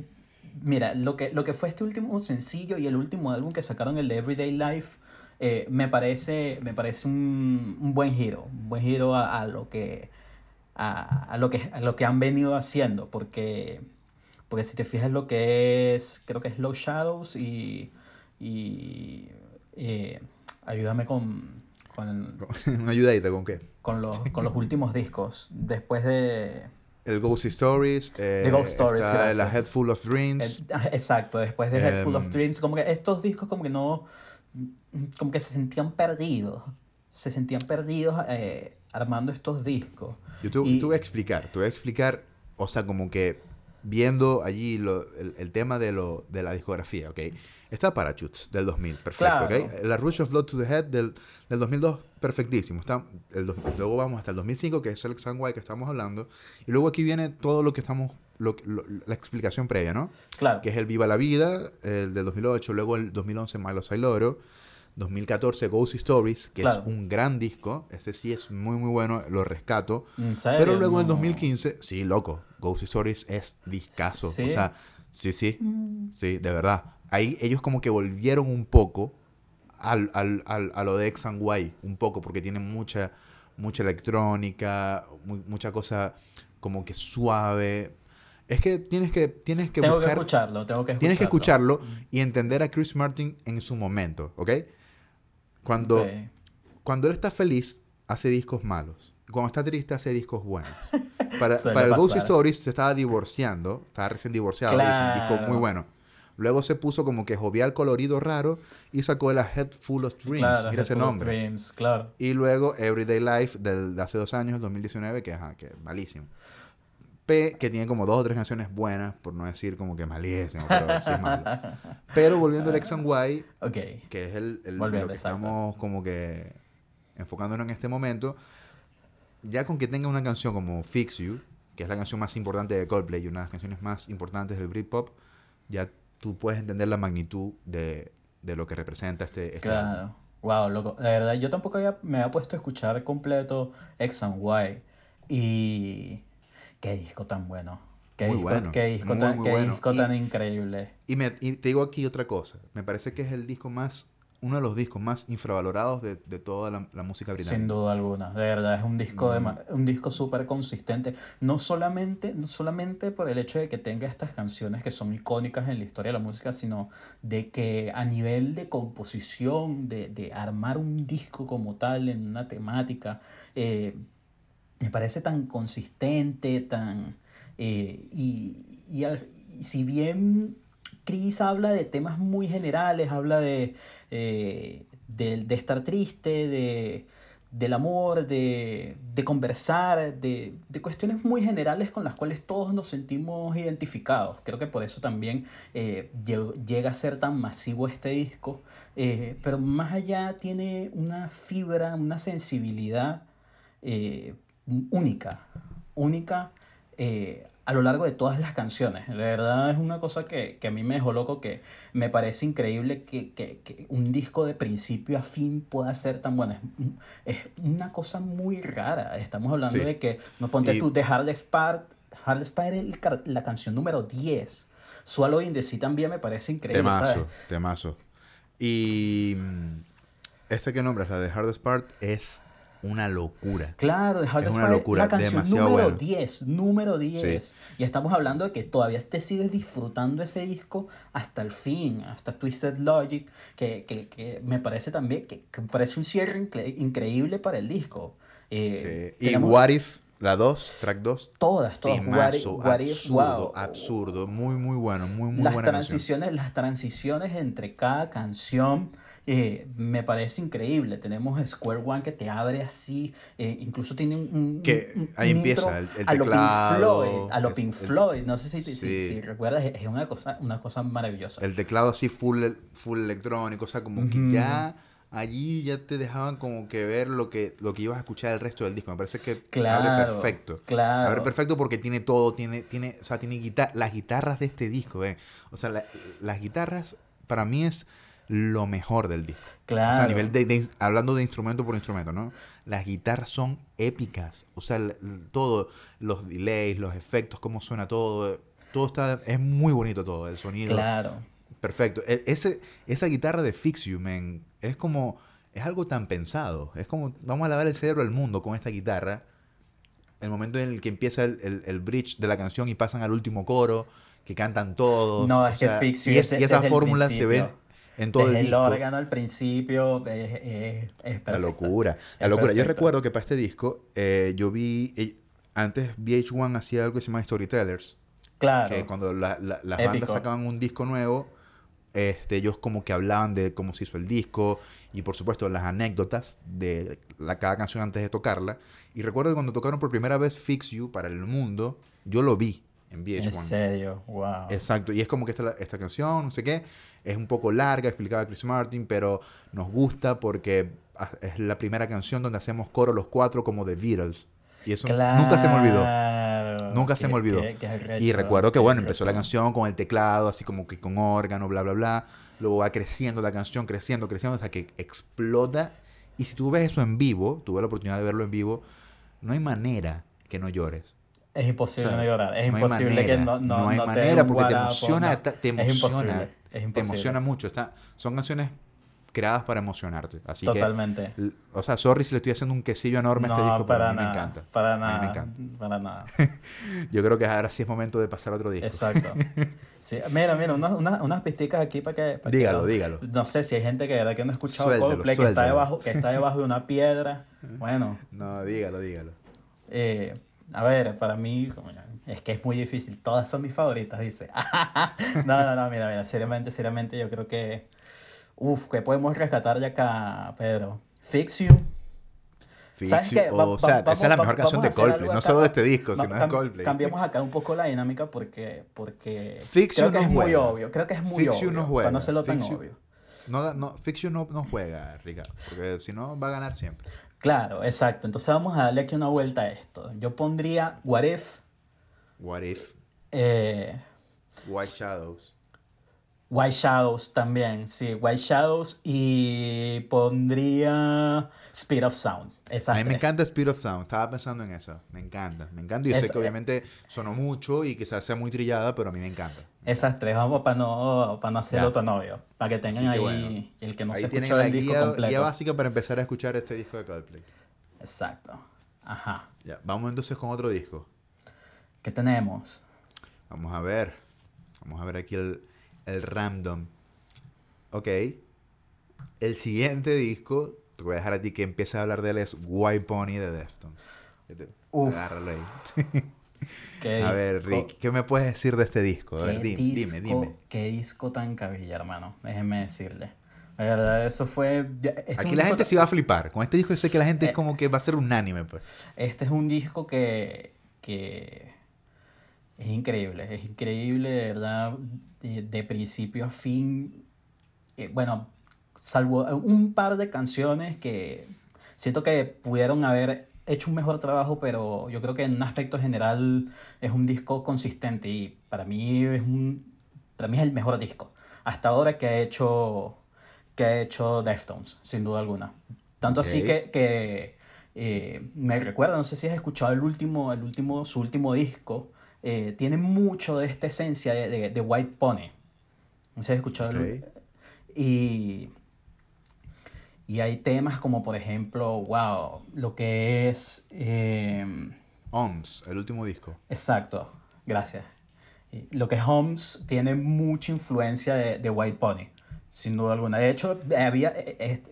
mira, lo que, lo que fue este último sencillo y el último álbum que sacaron, el de Everyday Life, eh, me parece, me parece un, un buen giro, un buen giro a, a lo que a, a lo que a lo que han venido haciendo, porque porque si te fijas lo que es, creo que es Low Shadows y, y eh, ayúdame con, con, Una ayudadita con qué? con los, con los últimos discos, después de... El Ghost Stories. eh, The Ghost Stories, está La gracias. Head Full of Dreams. Eh, ah, Exacto, después de Head Full of Em, Dreams, como que estos discos como que no, como que se sentían perdidos, se sentían perdidos eh, armando estos discos. Yo te, Y- te voy a explicar, te voy a explicar, o sea, como que viendo allí lo- el, el tema de, lo, de la discografía, ¿ok? Está Parachutes del 2000, perfecto, Claro. ¿ok? La Rush of Blood to the Head del, del 2002, perfectísimo. Está el luego vamos hasta el 2005, que es el White que estamos hablando. Y luego aquí viene todo lo que estamos, lo- lo- la explicación previa, ¿no? Claro, Que es el Viva la Vida, el del 2008, luego el 2011 Milo Sailoro, 2014 Ghost Stories, que Claro. es un gran disco, ese sí es muy muy bueno, lo rescato. en serio, Pero luego en no. 2015, sí, loco, Ghost Stories es discazo. ¿Sí? O sea, sí, sí, Mm. sí, de verdad. Ahí ellos como que volvieron un poco al, al- al- a lo de X and Y, un poco, porque tienen mucha, mucha electrónica, mu- mucha cosa como que suave. Es que tienes que, tienes que Tengo que escucharlo, tengo que escucharlo. Tienes que escucharlo y entender a Chris Martin en su momento, ¿ok? Cuando, Ok. cuando él está feliz, hace discos malos. Cuando está triste, hace discos buenos. Para, para el Ghost. Stories se estaba divorciando, estaba recién divorciado, y es un Claro. disco muy bueno. Luego se puso como que jovial, colorido, raro y sacó el A Head Full of Dreams. Claro, Mira ese nombre. Dreams, claro. Y luego Everyday Life del, de hace dos años, el 2019, que, ajá, que es malísimo. P, que tiene como dos o tres canciones buenas, por no decir como que malísimo, pero sí es malo. Pero volviendo al X and Y, que es el, el- Volviendo, lo que exacto. estamos como que enfocándonos en este momento, ya con que tenga una canción como Fix You, que es la canción más importante de Coldplay y una de las canciones más importantes del Britpop, ya tú puedes entender la magnitud de, de lo que representa este, este álbum. Claro. Wow, loco. De verdad, yo tampoco había, me había puesto a escuchar completo X and Y. Y. Qué disco tan bueno. Qué Muy disco, bueno, qué disco, muy, tan, muy qué bueno. disco Y- tan increíble. Y, me, y te digo aquí otra cosa. Me parece que es el disco más, uno de los discos más infravalorados de, de toda la, la música británica. Sin duda alguna, de verdad, es un disco de Mm. un disco súper consistente, no solamente, no solamente por el hecho de que tenga estas canciones que son icónicas en la historia de la música, sino de que a nivel de composición, de, de armar un disco como tal en una temática, eh, me parece tan consistente, tan... eh, y, y al- si bien Chris habla de temas muy generales, habla de, eh, de, de estar triste, de, del amor, de, de conversar, de, de cuestiones muy generales con las cuales todos nos sentimos identificados. Creo que por eso también eh, lle- llega a ser tan masivo este disco, eh, pero más allá tiene una fibra, una sensibilidad eh, única, única eh, a lo largo de todas las canciones. De verdad es una cosa que, que a mí me dejó loco, que me parece increíble que, que, que un disco de principio a fin pueda ser tan bueno. Es, es una cosa muy rara. Estamos hablando Sí. de que, no ponte Y- tú, de Hardest Part, Hardest Part es la canción número 10. Swallow in the Sea también me parece increíble, ¿sabes? Temazo. Y mm, este que nombras, la de Hardest Part, es una locura. Claro, The Hardest una es locura, la canción demasiado número bueno. 10, número 10. Y estamos hablando de que todavía te sigues disfrutando ese disco hasta el fin, hasta Twisted Logic, que, que, que me parece también, que, que parece un cierre incre- increíble para el disco. Eh, Sí. Y tenemos What If, la 2, track 2. todas, todas. Temazo, What If, absurdo, wow. absurdo. Muy, muy bueno. Muy, muy las buena canción. transiciones, las transiciones entre cada canción eh, me parece increíble. Tenemos Square One que te abre así, eh, incluso tiene un, un- Que un- ahí empieza el- el a lo Pink Floyd, a lo es- Pink Floyd. No sé si, si- Sí. si recuerdas, es una cosa, una cosa maravillosa. El teclado así full, full electrónico. O sea, como que ya allí ya te dejaban como que ver lo que, lo que ibas a escuchar el resto del disco. Me parece que Claro, abre perfecto. claro. Abre perfecto porque tiene todo, tiene, tiene, o sea, tiene guitar las guitarras de este disco. O sea, la- las guitarras para mí es lo mejor del disco. O sea, a Claro. nivel de, de- hablando de instrumento por instrumento, ¿no? Las guitarras son épicas. O sea, l- l- todo, los delays, los efectos, cómo suena todo, todo está, es muy bonito todo, el sonido. Claro. Perfecto. E- Ese, esa guitarra de Fix You, man, es como, es algo tan pensado. Es como, vamos a lavar el cerebro del mundo con esta guitarra. El momento en el que empieza el, el- el bridge de la canción y pasan al último coro, que cantan todos. No, o es que Fix You y, es- es y esa el fórmula se ve. En todo Desde el el disco. órgano al principio es, es, es La locura. La locura. Yo perfecta. recuerdo que para este disco, eh, yo vi. eh, antes VH1 hacía algo que se llama Storytellers. Claro. Que cuando la- la- las Épico. bandas sacaban un disco nuevo, este, ellos como que hablaban de cómo se hizo el disco y por supuesto las anécdotas de la, cada canción antes de tocarla. Y recuerdo que cuando tocaron por primera vez Fix You para el mundo, yo lo vi en VH1. En serio, wow. Exacto, y es como que esta, esta canción, no sé qué, es un poco larga, explicaba Chris Martin, pero nos gusta porque es la primera canción donde hacemos coro los cuatro como The Beatles. Y eso nunca se me olvidó. Nunca se me olvidó. qué- qué arrecho, Y recuerdo que, bueno, empezó la canción con el teclado, así como que con órgano, bla, bla, bla. Luego va creciendo la canción, creciendo, creciendo, hasta que explota. Y si tú ves eso en vivo, tuve la oportunidad de verlo en vivo, no hay manera que no llores. Es imposible O sea, no llorar. Es no hay imposible manera, que no, no, hay no dé manera porque te emociona, te, Es imposible. Es te emociona mucho. Está, son canciones creadas para emocionarte. Así Totalmente. que, o sea, sorry si le estoy haciendo un quesillo enorme a este no, disco, pero para a mí nada. me encanta. Para A mí nada. me encanta. Para nada. Yo creo que ahora sí es momento de pasar a otro disco. Exacto. Sí, mira, mira, unas, unas, unas pisticas aquí para que... para Dígalo, dígalo. No sé si hay gente que de verdad que no ha escuchado Coldplay, que está, debajo, que está debajo de una piedra. Bueno, No, dígalo, dígalo. eh, a ver, para mí, como ya, Es que es muy difícil. Todas son mis favoritas, dice. no, no, no, mira, mira, seriamente, seriamente, yo creo que. Uf, que podemos rescatar de acá, Pedro. Fix You. Fix ¿Sabes You, qué? o, Va- sea, esa es la mejor canción de Coldplay, no solo de este disco, sino de Coldplay. Cambiamos acá un poco la dinámica porque, porque Fix creo You que no es muy juega. obvio. Creo que es muy Fix You obvio. no Para juega. no hacerlo tan You- obvio. No, no, Fix You no, no juega, Ricardo, porque si no va a ganar siempre. Claro, exacto. Entonces vamos a darle aquí una vuelta a esto. Yo pondría What If, What If, eh, White Shadows. White Shadows también, sí, White Shadows y pondría Speed of Sound. Esas A mí me encanta Speed of Sound, estaba pensando en eso, me encanta, me encanta. Y yo Es- sé que obviamente sonó mucho y quizás sea muy trillada, pero a mí me encanta. Esas tres, vamos para no, para no hacer Ya. otro novio. Para que tengan que ahí bueno. el que no Ahí se escuchó el disco guía, completo. guía básica para empezar a escuchar este disco de Coldplay. Exacto. Ajá. Ya, vamos entonces con otro disco. ¿Qué tenemos? Vamos a ver. Vamos a ver aquí el, el random. Ok. El siguiente disco, te voy a dejar a ti que empieces a hablar de él, es White Pony de Deftones. Uf. Agárralo ahí. ¿Qué A ver, Rick, ¿qué me puedes decir de este disco? A ver, ¿Qué dime, disco, dime, dime. Qué disco tan cabilla, hermano. Déjenme decirle. La verdad, eso fue... este es Aquí la gente sí va a flipar. Con este disco yo sé que la gente Eh. es como que va a ser unánime, pues. Este es un disco que, que es increíble, es increíble, de verdad, de, de principio a fin. Eh, bueno, salvo un par de canciones que siento que pudieron haber hecho un mejor trabajo, pero yo creo que en un aspecto general es un disco consistente y para mí es un, para mí es el mejor disco hasta ahora que ha hecho que ha hecho Deftones, sin duda alguna. Tanto así Ok. que, que eh, me recuerda, no sé si has escuchado el último, el último, su último disco, eh, tiene mucho de esta esencia de, de, de White Pony. No sé si has escuchado el- y, y hay temas como, por ejemplo, wow, lo que es... eh, OMS, el último disco. Exacto, gracias. Lo que es Holmes tiene mucha influencia de, de White Pony, sin duda alguna. De hecho, había, eh, eh,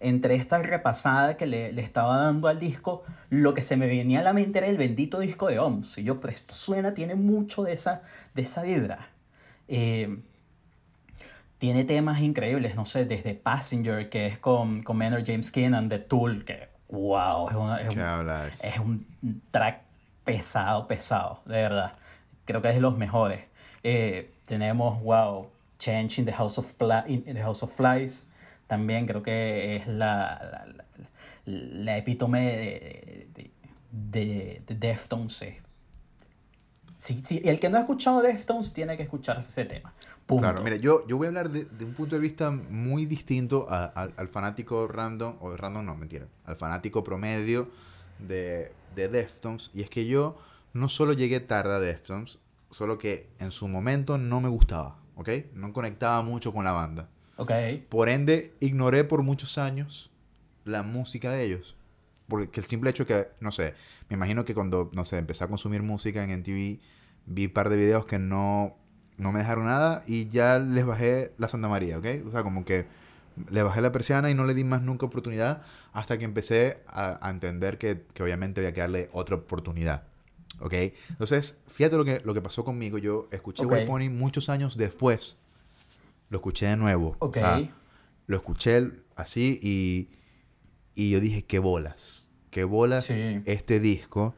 entre esta repasada que le, le estaba dando al disco, lo que se me venía a la mente era el bendito disco de Holmes. Y yo, pero esto suena, tiene mucho de esa, de esa vibra. Eh, tiene temas increíbles, no sé, desde Passenger, que es con, con Maynard James Keenan, de Tool, que wow, es, una- es ¿Qué un- es un track pesado, pesado, de verdad. Creo que es de los mejores. Eh, tenemos, wow, Change in the House of, Pla- in the House of Flies. También creo que es la, la, la- la epítome de, de, de, de Deftones. eh. Sí, sí, el que no ha escuchado Deftones tiene que escucharse ese tema. Punto. Claro, mira, yo, yo voy a hablar de, un punto de vista muy distinto a- al fanático random, o random no, mentira, al fanático promedio de, de Deftones. Y es que yo no solo llegué tarde a Deftones, solo que en su momento no me gustaba, ¿ok? No conectaba mucho con la banda. Ok. Por ende, ignoré por muchos años la música de ellos. Porque el simple hecho que, no sé, me imagino que cuando, no sé, empecé a consumir música en NTV, vi un par de videos que no, no me dejaron nada y ya les bajé la Santa María, ¿ok? O sea, como que le bajé la persiana y no le di más nunca oportunidad hasta que empecé a, a entender que, que obviamente había que darle otra oportunidad. ¿Ok? Entonces, fíjate lo que, lo que pasó conmigo. Yo escuché Ok. White Pony muchos años después. Lo escuché de nuevo. O Ok. sea, lo escuché así y, y yo dije, qué bolas. Qué bolas Sí. este disco.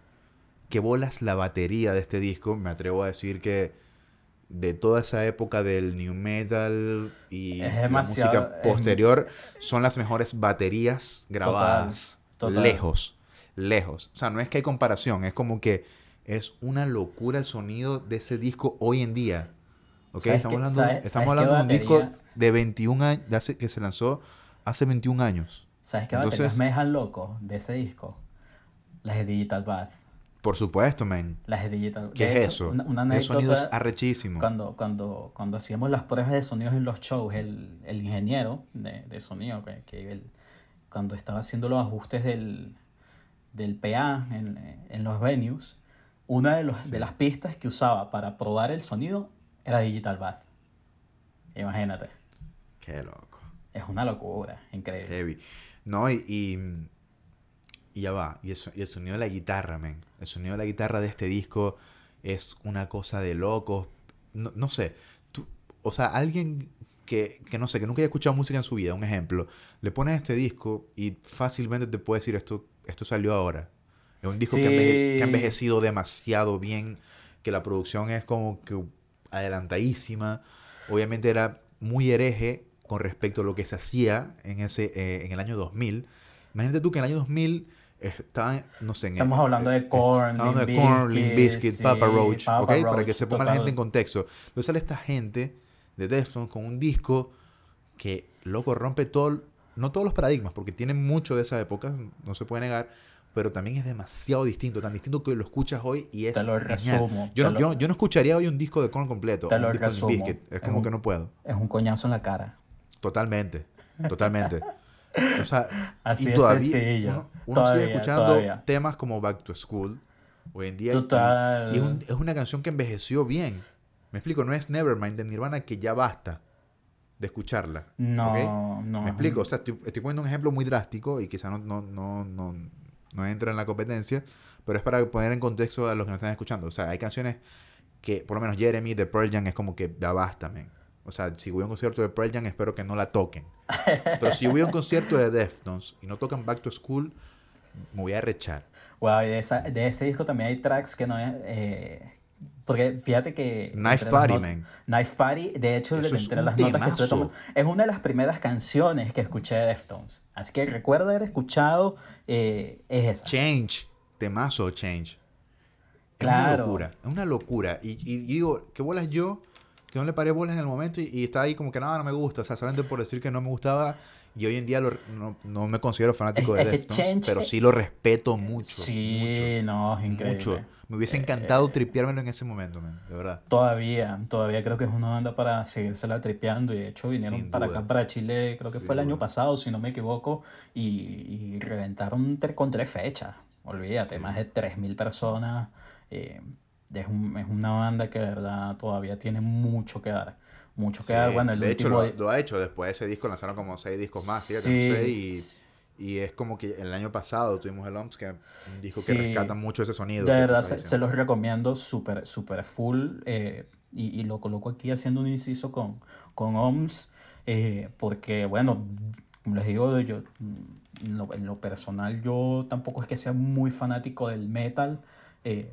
Qué bolas la batería de este disco. Me atrevo a decir que de toda esa época del new metal y la música es- posterior son las mejores baterías grabadas total. lejos, lejos. O sea, no es que hay comparación, es como que es una locura el sonido de ese disco hoy en día. ¿Ok? ¿Sabes Estamos qué- hablando, sabes- estamos hablando de un disco de 21 años, de hace- que se lanzó hace 21 años. ¿Sabes qué Entonces- baterías me dejan loco de ese disco? Las de Digital Bath. Por supuesto, men. Las de Digital ¿Qué de es hecho, eso? Una, una el sonido es arrechísimo. cuando, cuando, cuando hacíamos las pruebas de sonidos en los shows, el, el ingeniero de, de sonido, que, que él- cuando estaba haciendo los ajustes del, del PA en, en los venues, una de, los, de las pistas que usaba para probar el sonido era Digital Bath. Imagínate. Qué loco. Es una locura, increíble. Heavy. No, y, y, y ya va. Y el, so- y el sonido de la guitarra, men. El sonido de la guitarra de este disco es una cosa de locos. No, no sé, tú, o sea, alguien que, que, no sé, que nunca haya escuchado música en su vida, un ejemplo, le pones este disco y fácilmente te puede decir esto, esto salió ahora. Es un disco Sí. que, enveje- que ha envejecido demasiado bien, que la producción es como que adelantadísima. Obviamente era muy hereje con respecto a lo que se hacía en, ese, eh, en el año 2000. Imagínate tú que en el año 2000 estaban, no sé... en el- Estamos hablando de Korn, Estamos hablando de Limp Korn, Limp Bizkit, Bizkit, sí, Papa Roach, Papa ¿ok? Para que se ponga la gente en contexto. Entonces sale esta gente de Deftones con un disco que, loco, rompe todo, no todos los paradigmas, porque tiene mucho de esa época, no se puede negar, pero también es demasiado distinto, tan distinto que lo escuchas hoy y es Te lo resumo, Yo te no, lo- yo, yo no escucharía hoy un disco de Korn completo, Te lo resumo. Es Es como un- que no puedo. Es un coñazo en la cara. Totalmente, totalmente. O sea, Así y todavía sencillo. uno, uno Todavía, sigue escuchando todavía. temas como Back to School hoy en día. Total. Y, es, un- es una canción que envejeció bien. Me explico, no es Nevermind de Nirvana que ya basta de escucharla. No, ¿ok? no. Me explico, o sea, estoy, estoy poniendo un ejemplo muy drástico y quizá no, no, no, no, no entra en la competencia, pero es para poner en contexto a los que nos están escuchando. O sea, hay canciones que, por lo menos Jeremy de Pearl Jam es como que ya basta, men. O sea, si voy a un concierto de Pearl Jam, espero que no la toquen. Pero si voy a un concierto de Deftones y no tocan Back to School, me voy a rechar. Wow, y de, esa- de ese disco también hay tracks que no eh, porque fíjate que. Knife Party, man. Knife Party, de hecho, Eso es entre las notas que estoy tomando. Es una de las primeras canciones que escuché de Deftones. Así que recuerdo haber escuchado. eh, es esa. Change, temazo Change. Es Claro. una locura, es una locura. Y, y digo, ¿qué bolas yo? Que no le paré bolas en el momento y, y estaba ahí como que nada, no me gusta. O sea, solamente por decir que no me gustaba. Y hoy en día lo- no, no me considero fanático Es- de Deftones, Change pero sí lo respeto mucho. sí, no, es increíble. mucho. Me hubiese encantado tripeármelo en ese momento, man, de verdad. Todavía, todavía creo que es una banda para seguírsela tripeando y de hecho vinieron Sin para duda. acá, para Chile, creo que Sin fue el año pasado, si no me equivoco, y, y reventaron con tres fechas, olvídate, Sí. más de 3.000 personas, eh, es, un- es una banda que de verdad todavía tiene mucho que dar, mucho que dar, Sí, bueno, el de hecho, lo, lo ha hecho. Después de ese disco lanzaron como seis discos más, siete, Sí, no sé, y, y es como que el año pasado tuvimos el OMS, que un disco Sí. que rescata mucho ese sonido. De verdad, se, se los recomiendo súper, súper full. eh, y, y lo coloco aquí haciendo un inciso con, con OMS. eh, porque, bueno, como les digo, yo, en lo, en lo personal, yo tampoco es que sea muy fanático del metal. eh,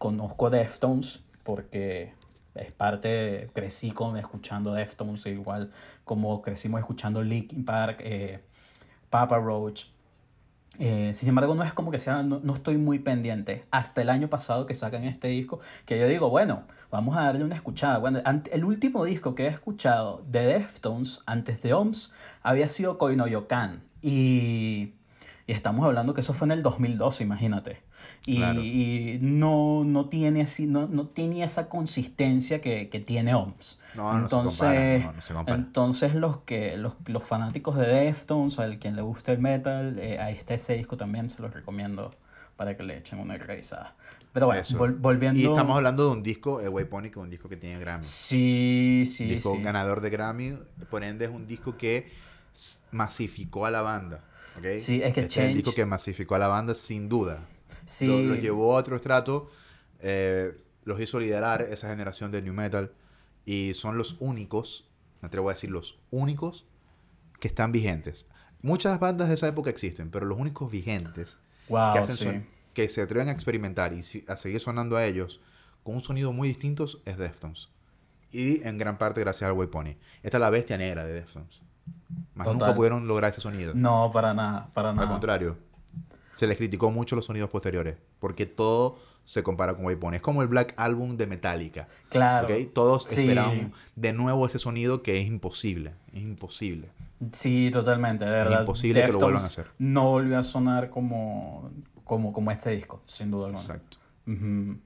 conozco Deftones porque es parte, crecí con escuchando Deftones, igual como crecimos escuchando Linkin Park, eh, Papa Roach. Eh, sin embargo, no es como que sea, no, no estoy muy pendiente. Hasta el año pasado que sacan este disco, que yo digo, bueno, vamos a darle una escuchada. Bueno, el último disco que he escuchado de Deftones, antes de OMS, había sido Koinoyokan. Y, y estamos hablando que eso fue en el 2012, imagínate. Y, Claro. y no, no, tiene así, no, no tiene esa consistencia que, que tiene OMS. No, no se entonces, no, se compara. entonces los que los, los fanáticos de Deftones, al quien le guste el metal, eh, a este ese disco también se los recomiendo para que le echen una revisada. Pero bueno, vol- volviendo. Y estamos hablando de un disco, eh, es un disco que tiene Grammy. Sí, sí, disco sí. ganador de Grammy, por ende es un disco que masificó a la banda. ¿ok? Sí, es que Este es el disco Change- que masificó a la banda sin duda. Sí. Lo, lo llevó a otro estrato, eh, los hizo liderar esa generación de New Metal y son los únicos, me atrevo a decir los únicos, que están vigentes. Muchas bandas de esa época existen, pero los únicos vigentes Wow, que, hacen sí. son- que se atreven a experimentar y si- a seguir sonando a ellos con un sonido muy distinto es Deftones. Y en gran parte gracias al Waypony. Esta es la bestia negra de Deftones. Más Total. nunca pudieron lograr ese sonido. No, para nada, para Al nada. contrario, se les criticó mucho los sonidos posteriores, porque todo se compara con Waypony. Es como el Black Album de Metallica. Claro. ¿ok? Todos Sí. esperaban de nuevo ese sonido que es imposible. Es imposible. Sí, totalmente, de verdad. imposible que lo vuelvan a hacer. No volvió a sonar como, como, como este disco, sin duda alguna. Exacto. Ujú.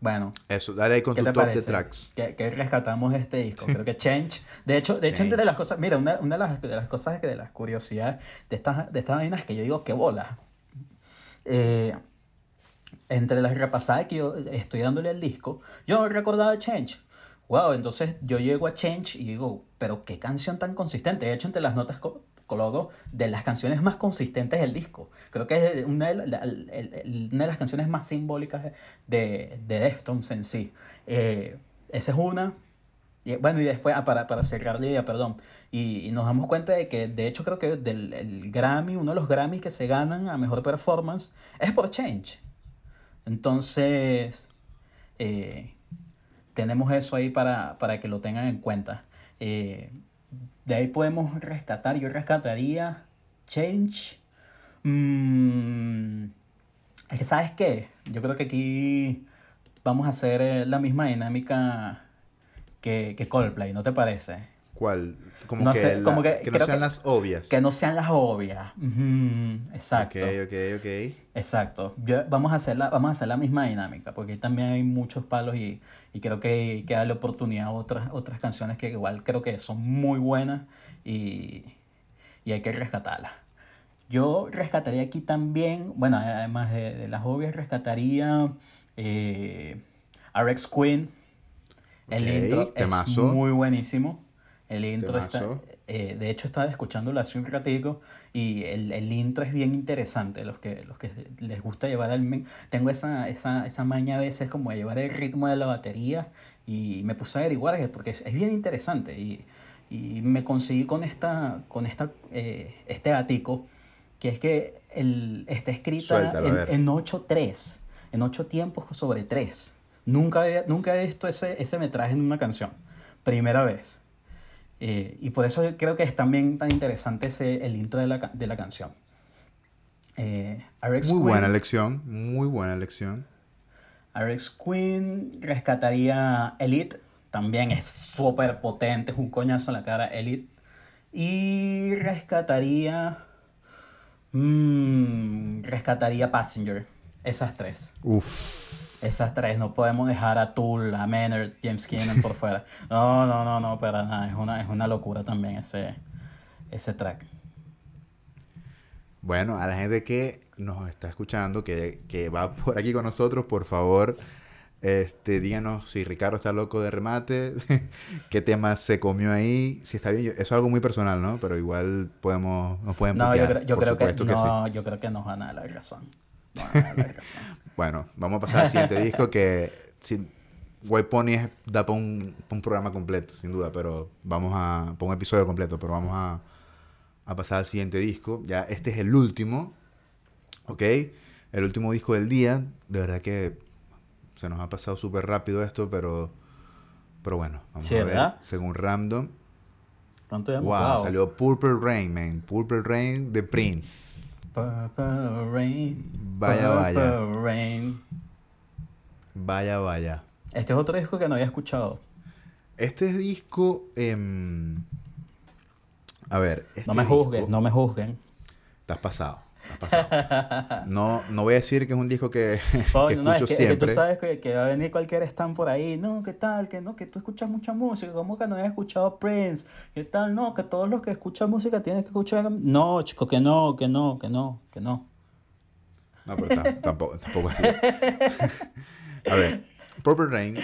Bueno, Eso, dale ahí con ¿Qué tu te top de parece? tracks. ¿Qué, qué rescatamos de este disco? Creo que Change. De hecho, de hecho entre Change. las cosas. Mira, una, una de, las, de las cosas que de las curiosidades de estas, de estas vainas que yo digo, qué bola. Eh, entre las repasadas que yo estoy dándole al disco, yo recordaba Change. Wow, entonces yo llego a Change y digo, pero qué canción tan consistente. De hecho, entre las notas co- musicólogo de las canciones más consistentes del disco. Creo que es una de, una de las canciones más simbólicas de, de Deftones en sí. Eh, esa es una. Bueno, y después, ah, para, para cerrar la idea, perdón, y, nos damos cuenta de que, de hecho, creo que del el Grammy, uno de los Grammys que se ganan a mejor performance es por Change. Entonces, eh, tenemos eso ahí para, para, que lo tengan en cuenta. Eh, de ahí podemos rescatar, yo rescataría Change. Mm, es que, ¿sabes qué? Yo creo que aquí vamos a hacer eh, la misma dinámica que, que Coldplay, ¿no te parece? ¿Cuál? Como, que, como que, no sean las obvias. Que no sean las obvias. exacto. Ok, ok, ok. Exacto. vamos, a hacer la, vamos a hacer la misma dinámica, porque también hay muchos palos y, y creo que hay que darle oportunidad a otras, otras canciones que igual creo que son muy buenas y, y hay que rescatarlas. Yo rescataría aquí también, bueno, además de, de las obvias, rescataría eh, RX Queen. El intro es muy buenísimo. El intro está. Eh, de hecho, estaba escuchándolo hace un ratito y el, el, intro es bien interesante. Los que, los que les gusta llevar el. Tengo esa, esa, esa maña a veces como de llevar el ritmo de la batería y me puse a averiguar porque es, es bien interesante. Y, y, me conseguí con, esta, con esta, eh, este ático que es que el, está escrita en, en 8-3 en ocho tiempos sobre tres. Nunca, nunca he visto ese, ese metraje en una canción. Primera vez. Eh, y por eso creo que es también tan interesante ese, el intro de la, de la canción. Eh, muy buena elección, muy buena elección. RX Queen rescataría Elite, también es súper potente, es un coñazo en la cara Elite. Y rescataría... Mmm, rescataría Passenger. Esas tres. Uf. Esas tres. No podemos dejar a Tool, a Maynard, James Keenan por fuera. No, no, no, no, para nada. Es una, es una locura también ese, ese track. Bueno, a la gente que nos está escuchando, que, que va por aquí con nosotros, por favor, este, díganos si Ricardo está loco de remate, qué tema se comió ahí, si está bien. Eso es algo muy personal, ¿no? Pero igual podemos, nos pueden No, yo, creo, yo creo que, no, yo creo que nos van a dar la razón. bueno, vamos a pasar al siguiente disco que... Si, White Pony da para un, un, programa completo, sin duda, pero vamos a... para un episodio completo, pero vamos a, a pasar al siguiente disco. Ya este es el último, ¿ok? El último disco del día. De verdad que se nos ha pasado súper rápido esto, pero... Pero bueno, vamos a ver. Según Random. ¿Cuánto wow, salió Purple Rain, man. Purple Rain de Prince. Purple Rain. Vaya, vaya. Rain. Vaya, vaya. Este es otro disco que no había escuchado. Este disco. Eh, a ver. Este no me juzguen, no me juzguen. Estás pasado. No, no voy a decir que es un disco que, que no, es que, siempre. tú sabes que, que, va a venir cualquier stand por ahí. No, ¿qué tal? Que no, que tú escuchas mucha música. ¿Cómo que no has escuchado Prince? ¿Qué tal? No, que todos los que escuchan música tienen que escuchar. No, chico, que no, que no, que no, que no. No, pero tampoco, tampoco así. a ver, Purple Rain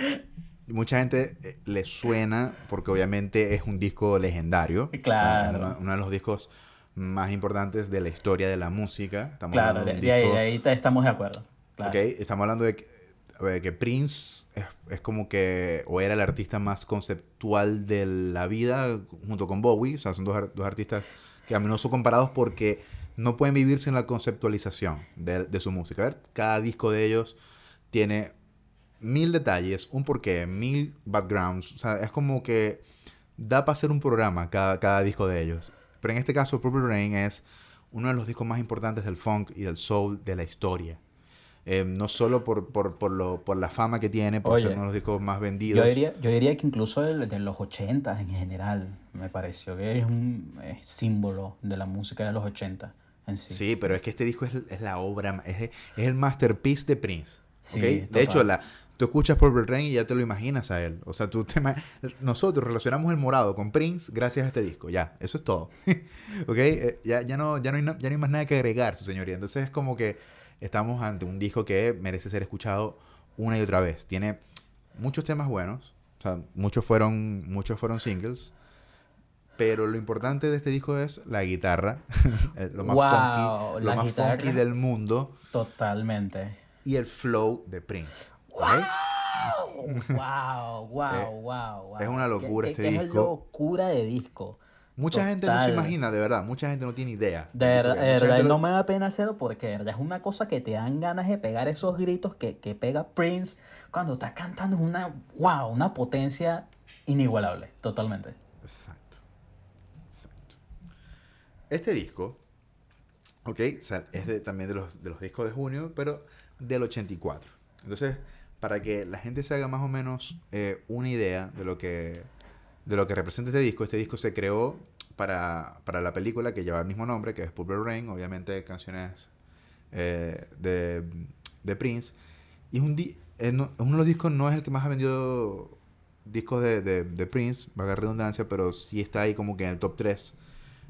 mucha gente eh, le suena porque obviamente es un disco legendario. Claro. uno, de los discos más importantes de la historia de la música. Estamos claro, de, ahí, estamos de acuerdo. estamos hablando de que, Prince es, como que, o era el artista más conceptual de la vida, junto con Bowie, o sea, son dos, dos artistas que a menudo son comparados porque no pueden vivir sin la conceptualización de, de su música. A ver, cada disco de ellos tiene mil detalles, un porqué, mil backgrounds, o sea, es como que da para hacer un programa cada, cada disco de ellos. Pero en este caso, Purple Rain es uno de los discos más importantes del funk y del soul de la historia. Eh, no solo por, por, por, lo, por la fama que tiene, por ser uno de los discos más vendidos. Yo diría, yo diría que incluso de, los 80 en general, me pareció que es un símbolo de la música de los 80 en sí. Sí, pero es que este disco es, es la obra, es, es, el masterpiece de Prince. Sí, De hecho, la, Tú escuchas Purple Rain y ya te lo imaginas a él. O sea, tú te nosotros relacionamos el morado con Prince gracias a este disco. Ya, eso es todo. ¿Ok? Eh, ya, ya, no, ya, no hay, ya no hay más nada que agregar, su señoría. Entonces es como que estamos ante un disco que merece ser escuchado una y otra vez. Tiene muchos temas buenos. O sea, muchos fueron, muchos fueron singles. Pero lo importante de este disco es la guitarra, lo más, Wow, funky, lo más guitarra. funky del mundo Totalmente. y el flow de Prince. Wow, wow, wow, wow. es una locura ¿Qué- este qué- disco. Es locura de disco. Mucha gente no se imagina, de verdad, mucha gente no tiene idea. De verdad, verdad, no me da pena hacerlo porque de verdad es una cosa que te dan ganas de pegar esos gritos que, que pega Prince cuando estás cantando. Es una, wow, una potencia inigualable, totalmente. Exacto. Exacto. Este disco, ok, es de- también de los, de los discos de junio, pero del 84. Entonces, para que la gente se haga más o menos eh, una idea de lo que de lo que representa este disco, este disco se creó para, para la película que lleva el mismo nombre, que es Purple Rain, obviamente canciones eh, de, de Prince. Y es un eh, no- uno de los discos no es el que más ha vendido discos de, de, de Prince, valga redundancia, pero sí está ahí como que en el top 3,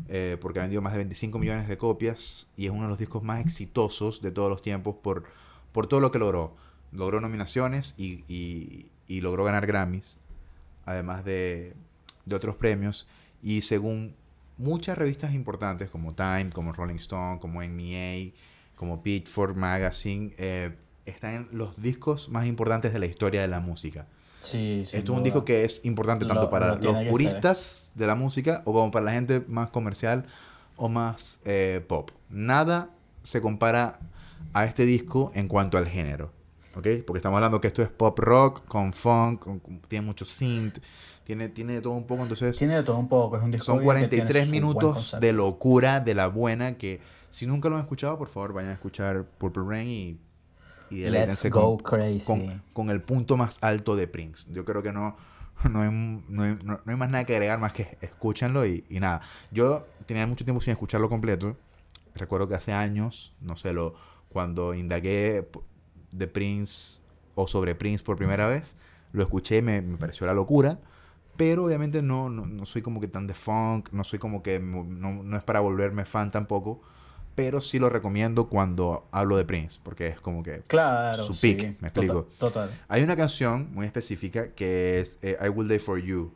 eh, porque ha vendido más de 25 millones de copias y es uno de los discos más exitosos de todos los tiempos por, por todo lo que logró. Logró nominaciones y, y- y logró ganar Grammys, además de, de otros premios. Y según muchas revistas importantes como Time, como Rolling Stone, como NMA, como Pitchfork Magazine, eh, están en los discos más importantes de la historia de la música. Sí, Esto es un disco que es importante tanto Lo- para lo los puristas de la música o como para la gente más comercial o más eh, pop. Nada se compara a este disco en cuanto al género. ¿Ok? Porque estamos hablando que esto es pop rock, con funk, con- tiene mucho synth, tiene, tiene de todo un poco. Entonces, Tiene de todo un poco, es un disco son bien que tiene 43 su buen minutos de locura, de la buena, que si nunca lo han escuchado, por favor, vayan a escuchar Purple Rain y, y Let's go con, crazy. con, con el punto más alto de Prince. Yo creo que no, no, hay, no, hay, no- no hay más nada que agregar más que escúchenlo y, y nada. Yo tenía mucho tiempo sin escucharlo completo. Recuerdo que hace años, no sé, lo, cuando indagué de Prince o sobre Prince por primera vez, lo escuché me, me pareció la locura. Pero obviamente no, no, no soy como que tan de funk, no soy como que no, no es para volverme fan tampoco. Pero sí lo recomiendo cuando hablo de Prince, porque es como que Claro, su sí, peak, me total- explico. Total. Hay una canción muy específica que es eh, I Will Die For You.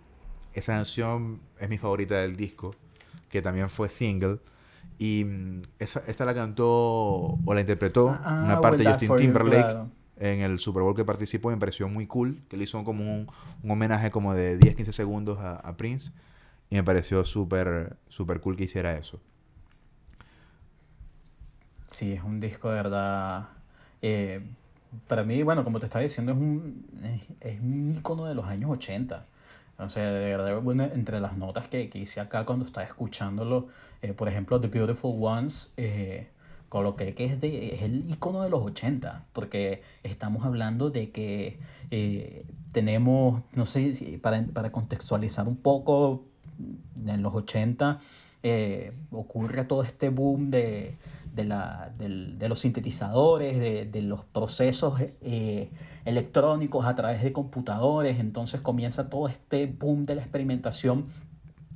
Esa canción es mi favorita del disco, que también fue single. Y mm, esa, esta la cantó o la interpretó Ah, una I parte de Justin You, Timberlake claro. en el Super Bowl que participó y me pareció muy cool. Que le hizo como un, un homenaje como de 10-15 segundos a, a Prince. Y me pareció súper súper cool que hiciera eso. Sí, es un disco de verdad. eh, para mí, bueno, como te estaba diciendo, es un, es, es un icono de los años 80. Sea, de verdad, bueno, entre las notas que, que hice acá cuando estaba escuchándolo, eh, por ejemplo, The Beautiful Ones, eh, coloqué que es, de, es el icono de los 80, porque estamos hablando de que eh, tenemos, no sé, para, para contextualizar un poco, en los 80 eh, ocurre todo este boom de, de, la, del- de los sintetizadores, de, de los procesos eh, electrónicos a través de computadores, entonces comienza todo este boom de la experimentación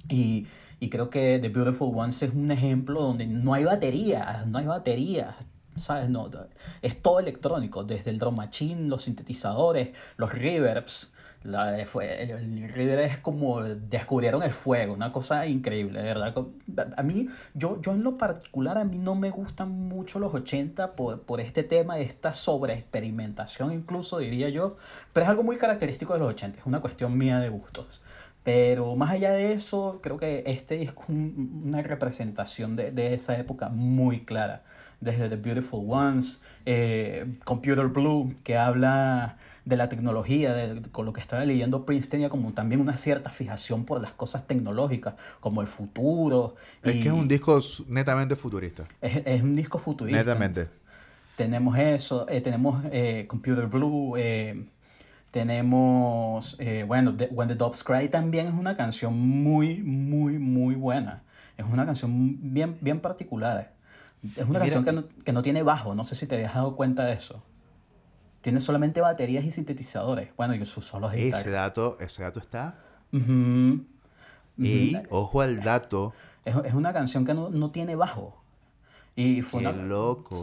y, y creo que The Beautiful Ones es un ejemplo donde no hay baterías, no hay baterías, ¿sabes? No, es todo electrónico, desde el drum machine, los sintetizadores, los reverbs. La, fue, el reverb es como descubrieron el fuego, una cosa increíble, de verdad. A mí, yo, yo en lo particular, a mí no me gustan mucho los 80 por, por este tema de esta sobreexperimentación, incluso diría yo, pero es algo muy característico de los 80, es una cuestión mía de gustos. Pero más allá de eso, creo que este es un- una representación de, de esa época muy clara. Desde The Beautiful Ones, eh, Computer Blue, que habla de la tecnología, de- con lo que estaba leyendo Prince tenía como también una cierta fijación por las cosas tecnológicas, como el futuro. Es y que es un disco netamente futurista. es, es un disco futurista. Netamente. Tenemos eso, eh, tenemos eh, Computer Blue, eh, tenemos, eh, bueno, The- When the Doves Cry también es una canción muy, muy, muy buena. Es una canción bien, bien particular. Es una Mira, canción que no, que no tiene bajo, no sé si te habías dado cuenta de eso. Tiene solamente baterías y sintetizadores. Bueno, y sus solos de Ese dato, ese dato está. Y ojo al dato. Es, es una canción que no, no tiene bajo. Y fue Qué una, loco.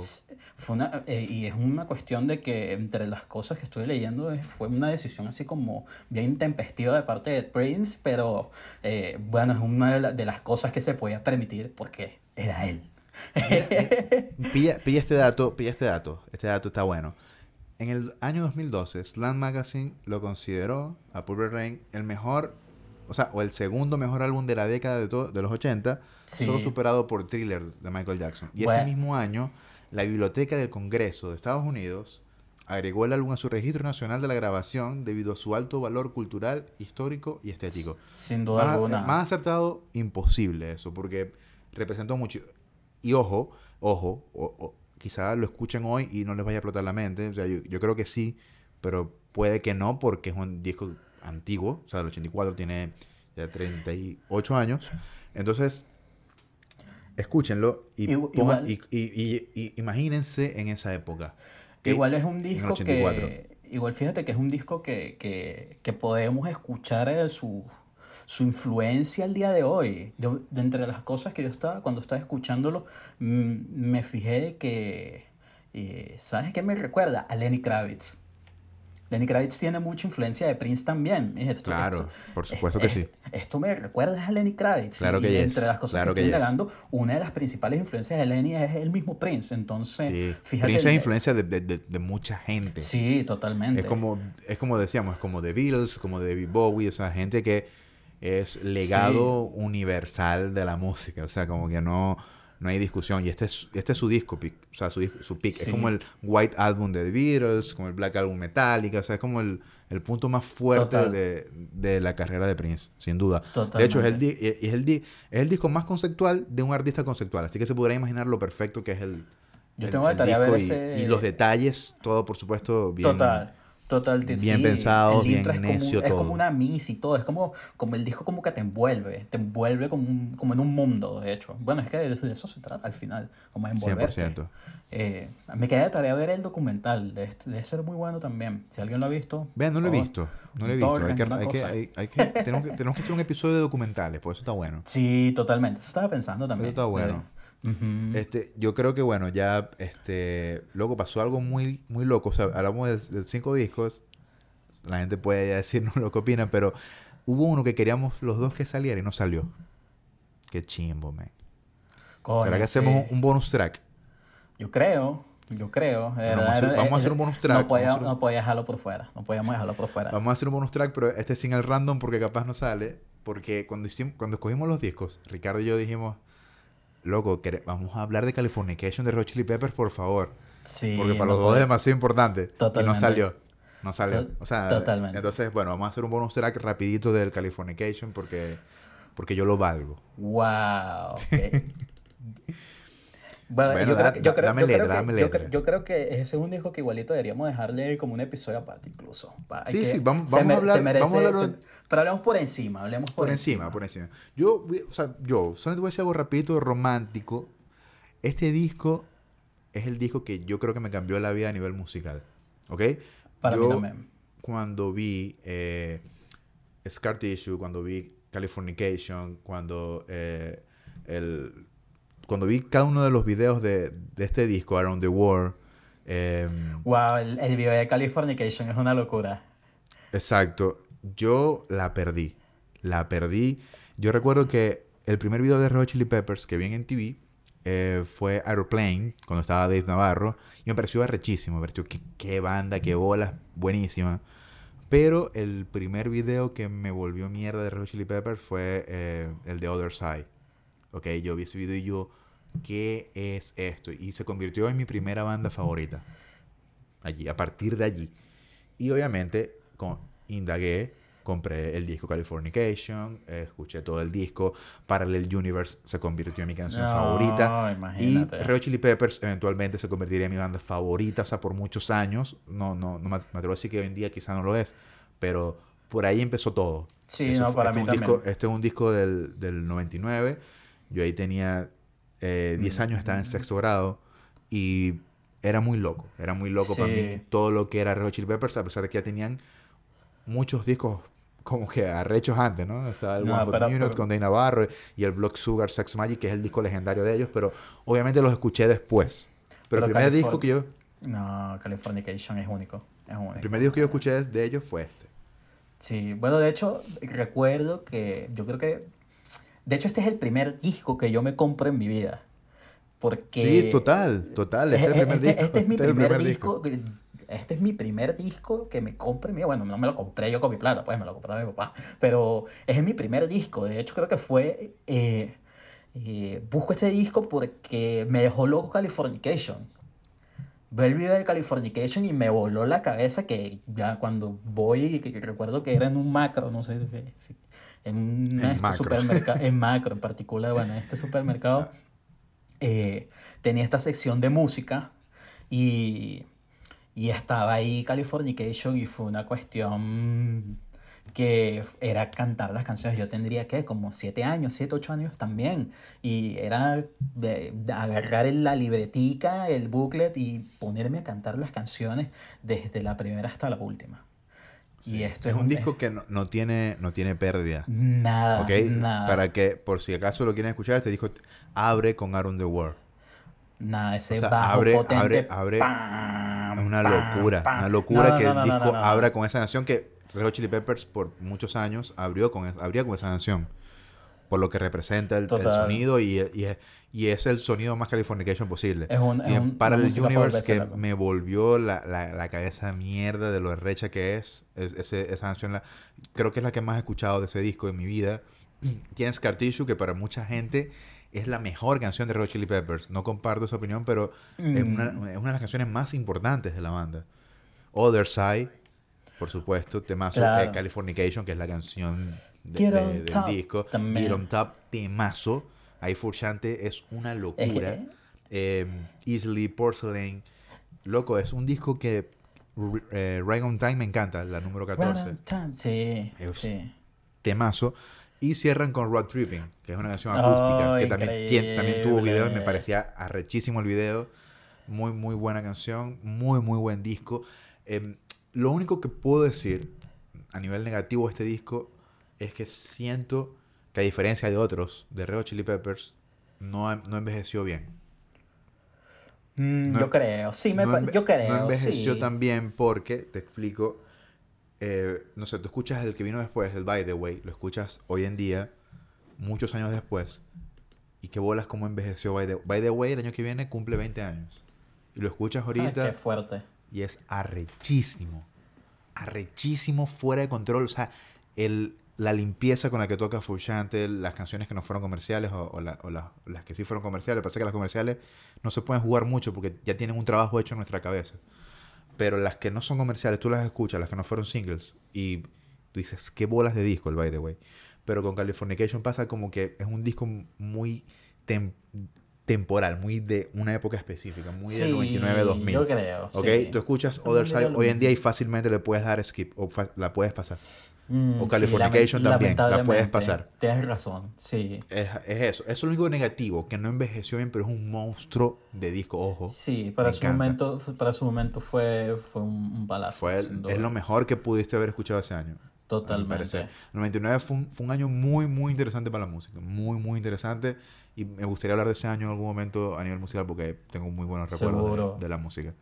fue una, eh, y es una cuestión de que entre las cosas que estoy leyendo fue una decisión así como bien intempestiva de parte de Prince, pero eh, bueno, es una de, la- de las cosas que se podía permitir porque era él. Pilla, pilla este dato, pilla este dato. Este dato está bueno. En el año 2012, Slam Magazine lo consideró a Purple Rain el mejor, o sea, o el segundo mejor álbum de la década de, de los 80, Sí. solo superado por Thriller de Michael Jackson. Y Bueno. ese mismo año, la Biblioteca del Congreso de Estados Unidos agregó el álbum a su registro nacional de la grabación debido a su alto valor cultural, histórico y estético. Sin duda Más, alguna. más acertado, imposible eso, porque representó mucho. Y ojo, ojo, o, o- quizá lo escuchen hoy y no les vaya a explotar la mente. O sea, yo, yo creo que sí, pero puede que no, porque es un disco antiguo. O sea, el 84 tiene ya 38 años. Entonces, escúchenlo y, Igu- pongan- igual- y, y- imagínense en esa época. Igual es un disco 84. que. Igual fíjate que es un disco que, que, que podemos escuchar eh, su, su influencia al día de hoy. Yo, de entre las cosas que yo estaba, cuando estaba escuchándolo, mm, me fijé de que. eh, ¿Sabes qué me recuerda? A Lenny Kravitz. Lenny Kravitz tiene mucha influencia de Prince también. Esto- Claro, esto- por supuesto que sí. Esto me recuerda a Lenny Kravitz. Claro y que yes, entre las cosas claro que estoy yes. indagando, una de las principales influencias de Lenny es el mismo Prince. Entonces, Sí. fíjate. Prince es influencia de, de- de- de mucha gente. Sí, totalmente. Es como, es como decíamos, es como The Beatles, como David Bowie, o sea, gente que es legado universal de la música, o sea, como que no, no hay discusión. Y este es, este es su disco, pic, o sea, su, su pick. Es como el White Album de The Beatles, como el Black Album Metallica, o sea, es como el, el punto más fuerte de, de la carrera de Prince, sin duda. De hecho, es el, di- es, el es el disco más conceptual de un artista conceptual, así que se podrá imaginar lo perfecto que es el, Yo el- tengo de el tarea disco ver y, ese- y los detalles, todo por supuesto bien. Total. Total, bien sí, bien es como, necio es como una misa y todo, es como, como el disco como que te envuelve, te envuelve como, un- como en un mundo, de hecho. Bueno, es que de, de eso se trata al final, como de envolverte. 100%. Eh, me queda de tarea ver el documental, de este- debe ser muy bueno también. Si alguien lo ha visto. Vean, no lo he visto. No lo he visto. Hay que, hay que, cosa. hay, hay que, tenemos que, tenemos que hacer un episodio de documentales, por eso está bueno. Sí, totalmente. Eso estaba pensando también. está bueno. Este, yo creo que bueno, ya, este, luego pasó algo muy, muy loco. O sea, hablamos de, de cinco discos. La gente puede ya decirnos lo que opina, pero hubo uno que queríamos los dos que saliera y no salió. Qué chimbo, man. Coño, ¿Será que sí. hacemos un, un bonus track? Yo creo, yo creo. Vamos a hacer- vamos a hacer un bonus track, No podía, un- no podía dejarlo por fuera. No podíamos dejarlo por fuera. Vamos a hacer un bonus track, pero este sin el random porque capaz no sale. Porque cuando, hicimos, cuando escogimos los discos, Ricardo y yo dijimos, loco, vamos a hablar de Californication de Red Chili Peppers, por favor. Sí, Porque para los dos es demasiado importante. Y no Totalmente. salió. No salió. O sea, totalmente. entonces, bueno, vamos a hacer un bonus track rapidito del Californication porque, porque yo lo valgo. Wow. ok. Bueno, yo, creo que, ese es un disco que igualito deberíamos dejarle como un episodio aparte incluso. Sí, sí, vamos- vamos a hablar- se merece- vamos a hablar- se- pero hablemos por encima, hablemos por, Por encima, por encima. Yo, o sea, yo solamente voy a decir algo rapidito romántico. Este disco es el disco que yo creo que me cambió la vida a nivel musical. ¿Ok? Para yo, mí también. cuando vi eh, Scar Tissue, cuando vi Californication, cuando eh, el cuando vi cada uno de los videos de, de este disco, Around the World, eh, Wow, el, el video de Californication es una locura. exacto, yo la perdí. La perdí. Yo recuerdo que el primer video de Red Hot Chili Peppers que vi en TV eh, fue Aeroplane, cuando estaba Dave Navarro, y me pareció arrechísimo. Me pareció qué, qué banda, qué bolas, buenísima. Pero el primer video que me volvió mierda de Red Hot Chili Peppers fue eh, el de Other Side. Ok, yo vi ese video y yo, ¿qué es esto? Y se convirtió en mi primera banda favorita. Allí, a partir de allí. Y obviamente, con, indagué, compré el disco Californication, escuché todo el disco. Parallel Universe se convirtió en mi canción No, favorita. Y imagínate. Red Hot Chili Peppers eventualmente se convertiría en mi banda favorita, o sea, por muchos años. No, no, no me me atrevo a decir que hoy en día quizá no lo es, pero por ahí empezó todo. Sí, Eso no, fue- para este mí es un también. disco, Este es un disco del, del 99. Yo ahí tenía eh, 10 años, estaba en sexto grado y era muy loco. Era muy loco para mí todo lo que era Red Hot Chili Peppers, a pesar de que ya tenían muchos discos como que arrechos antes, ¿no? Estaba el No, One Hot Minute pero- con Dave Navarro y el Block Sugar Sex Magic, que es el disco legendario de ellos, pero obviamente los escuché después. Pero, Pero el primer Californ- disco que yo, No, Californication es único. Es único. el primer disco que yo escuché de ellos fue este. Sí, bueno, de hecho, recuerdo que yo creo que. De hecho, este es el primer disco que yo me compro en mi vida. Porque. Sí, total, total. Este es el primer este, disco. este es mi este primer, primer disco. que- Este es mi primer disco que me compro en mi Bueno, no me lo compré yo con mi plata, pues me lo compró mi papá. Pero es mi primer disco. De hecho, creo que fue. eh, eh, busco este disco porque me dejó loco Californication. Ve el video de Californication y me voló la cabeza que ya cuando voy, que recuerdo que era en un macro, no sé si, si- en un En este supermercado, en macro en particular, bueno, en este supermercado eh, tenía esta sección de música y, y estaba ahí Californication y fue una cuestión que era cantar las canciones. Yo tendría que como siete años, siete, ocho años también. Y era de- de agarrar en la libretica, el booklet y ponerme a cantar las canciones desde la primera hasta la última. Y esto es un disco que no, no tiene, no tiene pérdida. Nada, ¿Ok? nada. Para que, por si acaso lo quieren escuchar, este disco abre con Aaron the World. Nada, ese O sea, bajo abre- potente. abre- abre- pam, Es una locura, pam. una locura No, que el disco abra con esa canción que Red Hot Chili Peppers por muchos años abrió con, abría con esa canción. Por lo que representa el, el sonido y, y, es- y es el sonido más Californication posible. Es un- es Tiene un- Parallel Universe que loco. me volvió la, la, la cabeza mierda de lo recha que es. Es- ese- esa canción la, creo que es la que más he escuchado de ese disco en mi vida. Tiene Scar Tissue, que para mucha gente es la mejor canción de Red Hot Chili Peppers. No comparto esa opinión, pero es, Mm. una, es una de las canciones más importantes de la banda. Other Side, por supuesto, temazo. Claro. eh, Californication, que es la canción de- de- del top, disco. también. Get on Top, temazo. Ahí Furchante es una locura. que- Eh, Easily, Porcelain. Loco, es un disco que eh, Right on Time me encanta, la número 14. Right on time. Sí, Es- sí. Temazo. Y cierran con Road Tripping, que es una canción acústica, Oh, que también, tiene- también tuvo video y me parecía arrechísimo el video. Muy, muy buena canción, muy, muy buen disco. Em, lo único que puedo decir a nivel negativo de este disco es que siento que a diferencia de otros, de Red Hot Chili Peppers, no, no envejeció bien. Mm, No- yo creo, sí, me no yo creo. No envejeció sí. tan bien porque, te explico, eh, no sé, tú escuchas el que vino después, el By the Way, lo escuchas hoy en día, muchos años después, y que bolas cómo envejeció By the, By the Way el año que viene cumple 20 años. Y lo escuchas Ah, ahorita qué fuerte. y es arrechísimo. Arrechísimo, fuera de control. O sea, el, la limpieza con la que toca Furchante, las canciones que no fueron comerciales o, o la- o la- las que sí fueron comerciales. Pasa que las comerciales no se pueden jugar mucho porque ya tienen un trabajo hecho en nuestra cabeza. Pero las que no son comerciales, tú las escuchas, las que no fueron singles, y tú dices, qué bolas de disco el by the way. Pero con Californication pasa como que es un disco muy temporal, muy de una época específica, muy Sí, del 99-2000. yo creo, ¿Ok? sí. Tú escuchas Es Other Side de hoy en día y fácilmente le puedes dar skip o la puedes pasar. Mm, O sí, Californication lament- también, la puedes pasar. Tienes razón, sí. Es, es eso. Eso es lo único negativo, que no envejeció bien, pero es un monstruo de disco, ojo. Sí, para su encanta. momento, para su momento fue, fue un, balazo. Fue el- es lo mejor que pudiste haber escuchado ese año. Totalmente. El 99 fue un, fue un año muy, muy interesante para la música. Muy, muy interesante. Y me gustaría hablar de ese año en algún momento a nivel musical porque tengo muy buenos recuerdos de, de la música.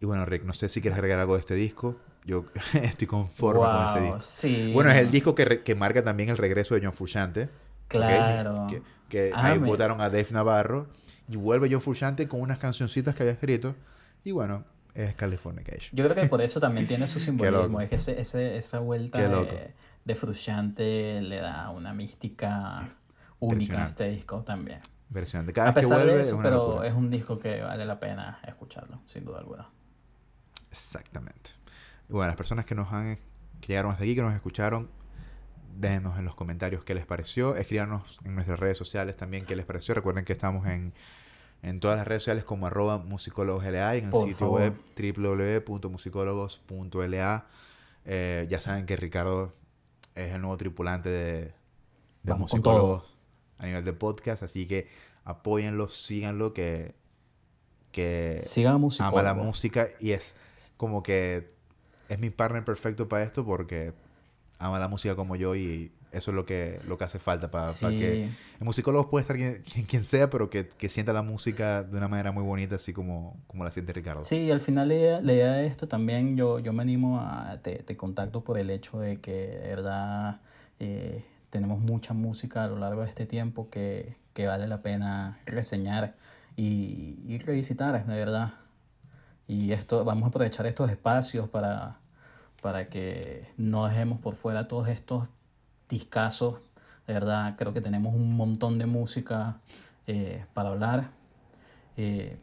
Y bueno, Rick, no sé si quieres agregar algo de este disco. Yo estoy conforme con ese Wow, disco. sí. Bueno, es el disco que, que marca también el regreso de John Frusciante. Claro. Que, que Ah, ahí votaron a Dave Navarro. Y vuelve John Frusciante con unas cancioncitas que había escrito. Y bueno, es Californication. Yo creo que por eso también tiene su simbolismo. Es que ese, ese- esa vuelta de, de Frusciante le da una mística única Impresionante. este disco también. Impresionante. Cada A vez que pesar vuelve de es eso, pero locura. es un disco que vale la pena escucharlo, sin duda alguna. Exactamente. Y bueno, las personas que nos han que llegaron hasta aquí, que nos escucharon, déjenos en los comentarios qué les pareció. Escríbanos en nuestras redes sociales también qué les pareció. Recuerden que estamos en, en todas las redes sociales como arroba musicólogosla y en el sitio favor. web www.musicólogos.la. Eh, ya saben que Ricardo es el nuevo tripulante de, de musicólogos a nivel de podcast, así que apóyenlo, síganlo, que, que Sigan a ama la música y es como que es mi partner perfecto para esto porque ama la música como yo y eso es lo que, lo que hace falta para, que... El musicólogo puede estar quien, quien, sea, pero que, que, sienta la música de una manera muy bonita, así como, como la siente Ricardo. Sí, al final la idea, la idea de esto también, yo, yo me animo a... Te, te contacto por el hecho de que, de verdad, eh, tenemos mucha música a lo largo de este tiempo que, que vale la pena reseñar y, y revisitar, de verdad. Y esto, vamos a aprovechar estos espacios para, para que no dejemos por fuera todos estos discasos. De verdad, creo que tenemos un montón de música eh, para hablar. Eh,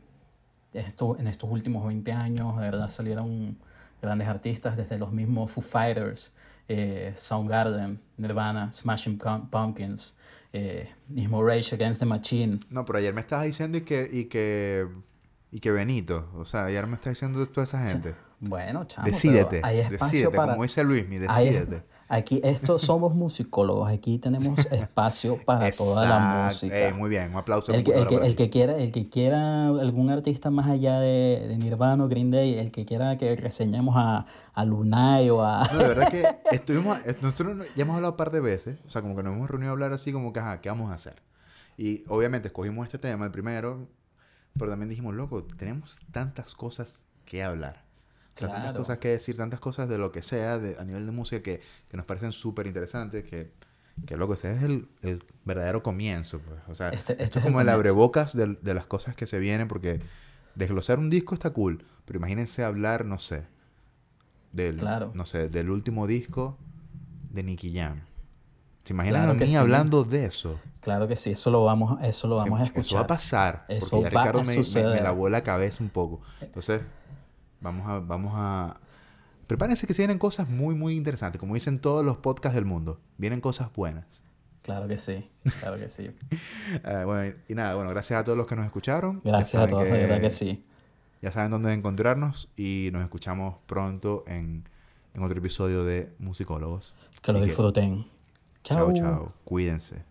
esto, en estos últimos 20 años, de verdad, salieron grandes artistas, desde los mismos Foo Fighters, eh, Soundgarden, Nirvana, Smashing Pumpkins, eh, mismo Rage Against the Machine. No, pero ayer me estabas diciendo y que, y que, y que Benito, o sea, ayer me estás diciendo toda esa gente. Bueno, chamo, decídete, hay espacio decídete, para... como dice Luis, mi decídete. Aquí, esto somos musicólogos, aquí tenemos espacio para toda la música. Eh, muy bien, un aplauso. El que, el, que, el que, quiera, el que quiera algún artista más allá de, de, Nirvana o Green Day, el que quiera que reseñemos a, a Lunay o a... No, de verdad que estuvimos, nosotros ya hemos hablado un par de veces, o sea, como que nos hemos reunido a hablar así como que, ajá, ¿qué vamos a hacer? Y obviamente escogimos este tema, el primero, pero también dijimos, loco, tenemos tantas cosas que hablar tantas cosas que decir, tantas cosas de lo que sea de, a nivel de música que, que nos parecen súper interesantes, que, que loco, ese es el, el verdadero comienzo. Pues. O sea, este, esto es como el, abrebocas de, de, las cosas que se vienen, porque desglosar un disco está cool, pero imagínense hablar, no sé, del, no sé, del último disco de Nicky Jam. ¿Se imaginan a mí hablando de eso? Claro que sí, eso lo vamos, eso lo vamos a escuchar. Eso va a pasar. Eso porque ya Ricardo me, me, me, lavó la cabeza un poco. Entonces, Vamos a, vamos a... Prepárense que se vienen cosas muy, muy interesantes. Como dicen todos los podcasts del mundo. Vienen cosas buenas. Claro que sí, claro que sí. Eh, bueno, y nada, bueno, gracias a todos los que nos escucharon. Gracias a todos, de verdad que sí. Ya saben dónde encontrarnos y nos escuchamos pronto en, en otro episodio de Musicólogos. Que lo disfruten. Chao, chao. Cuídense.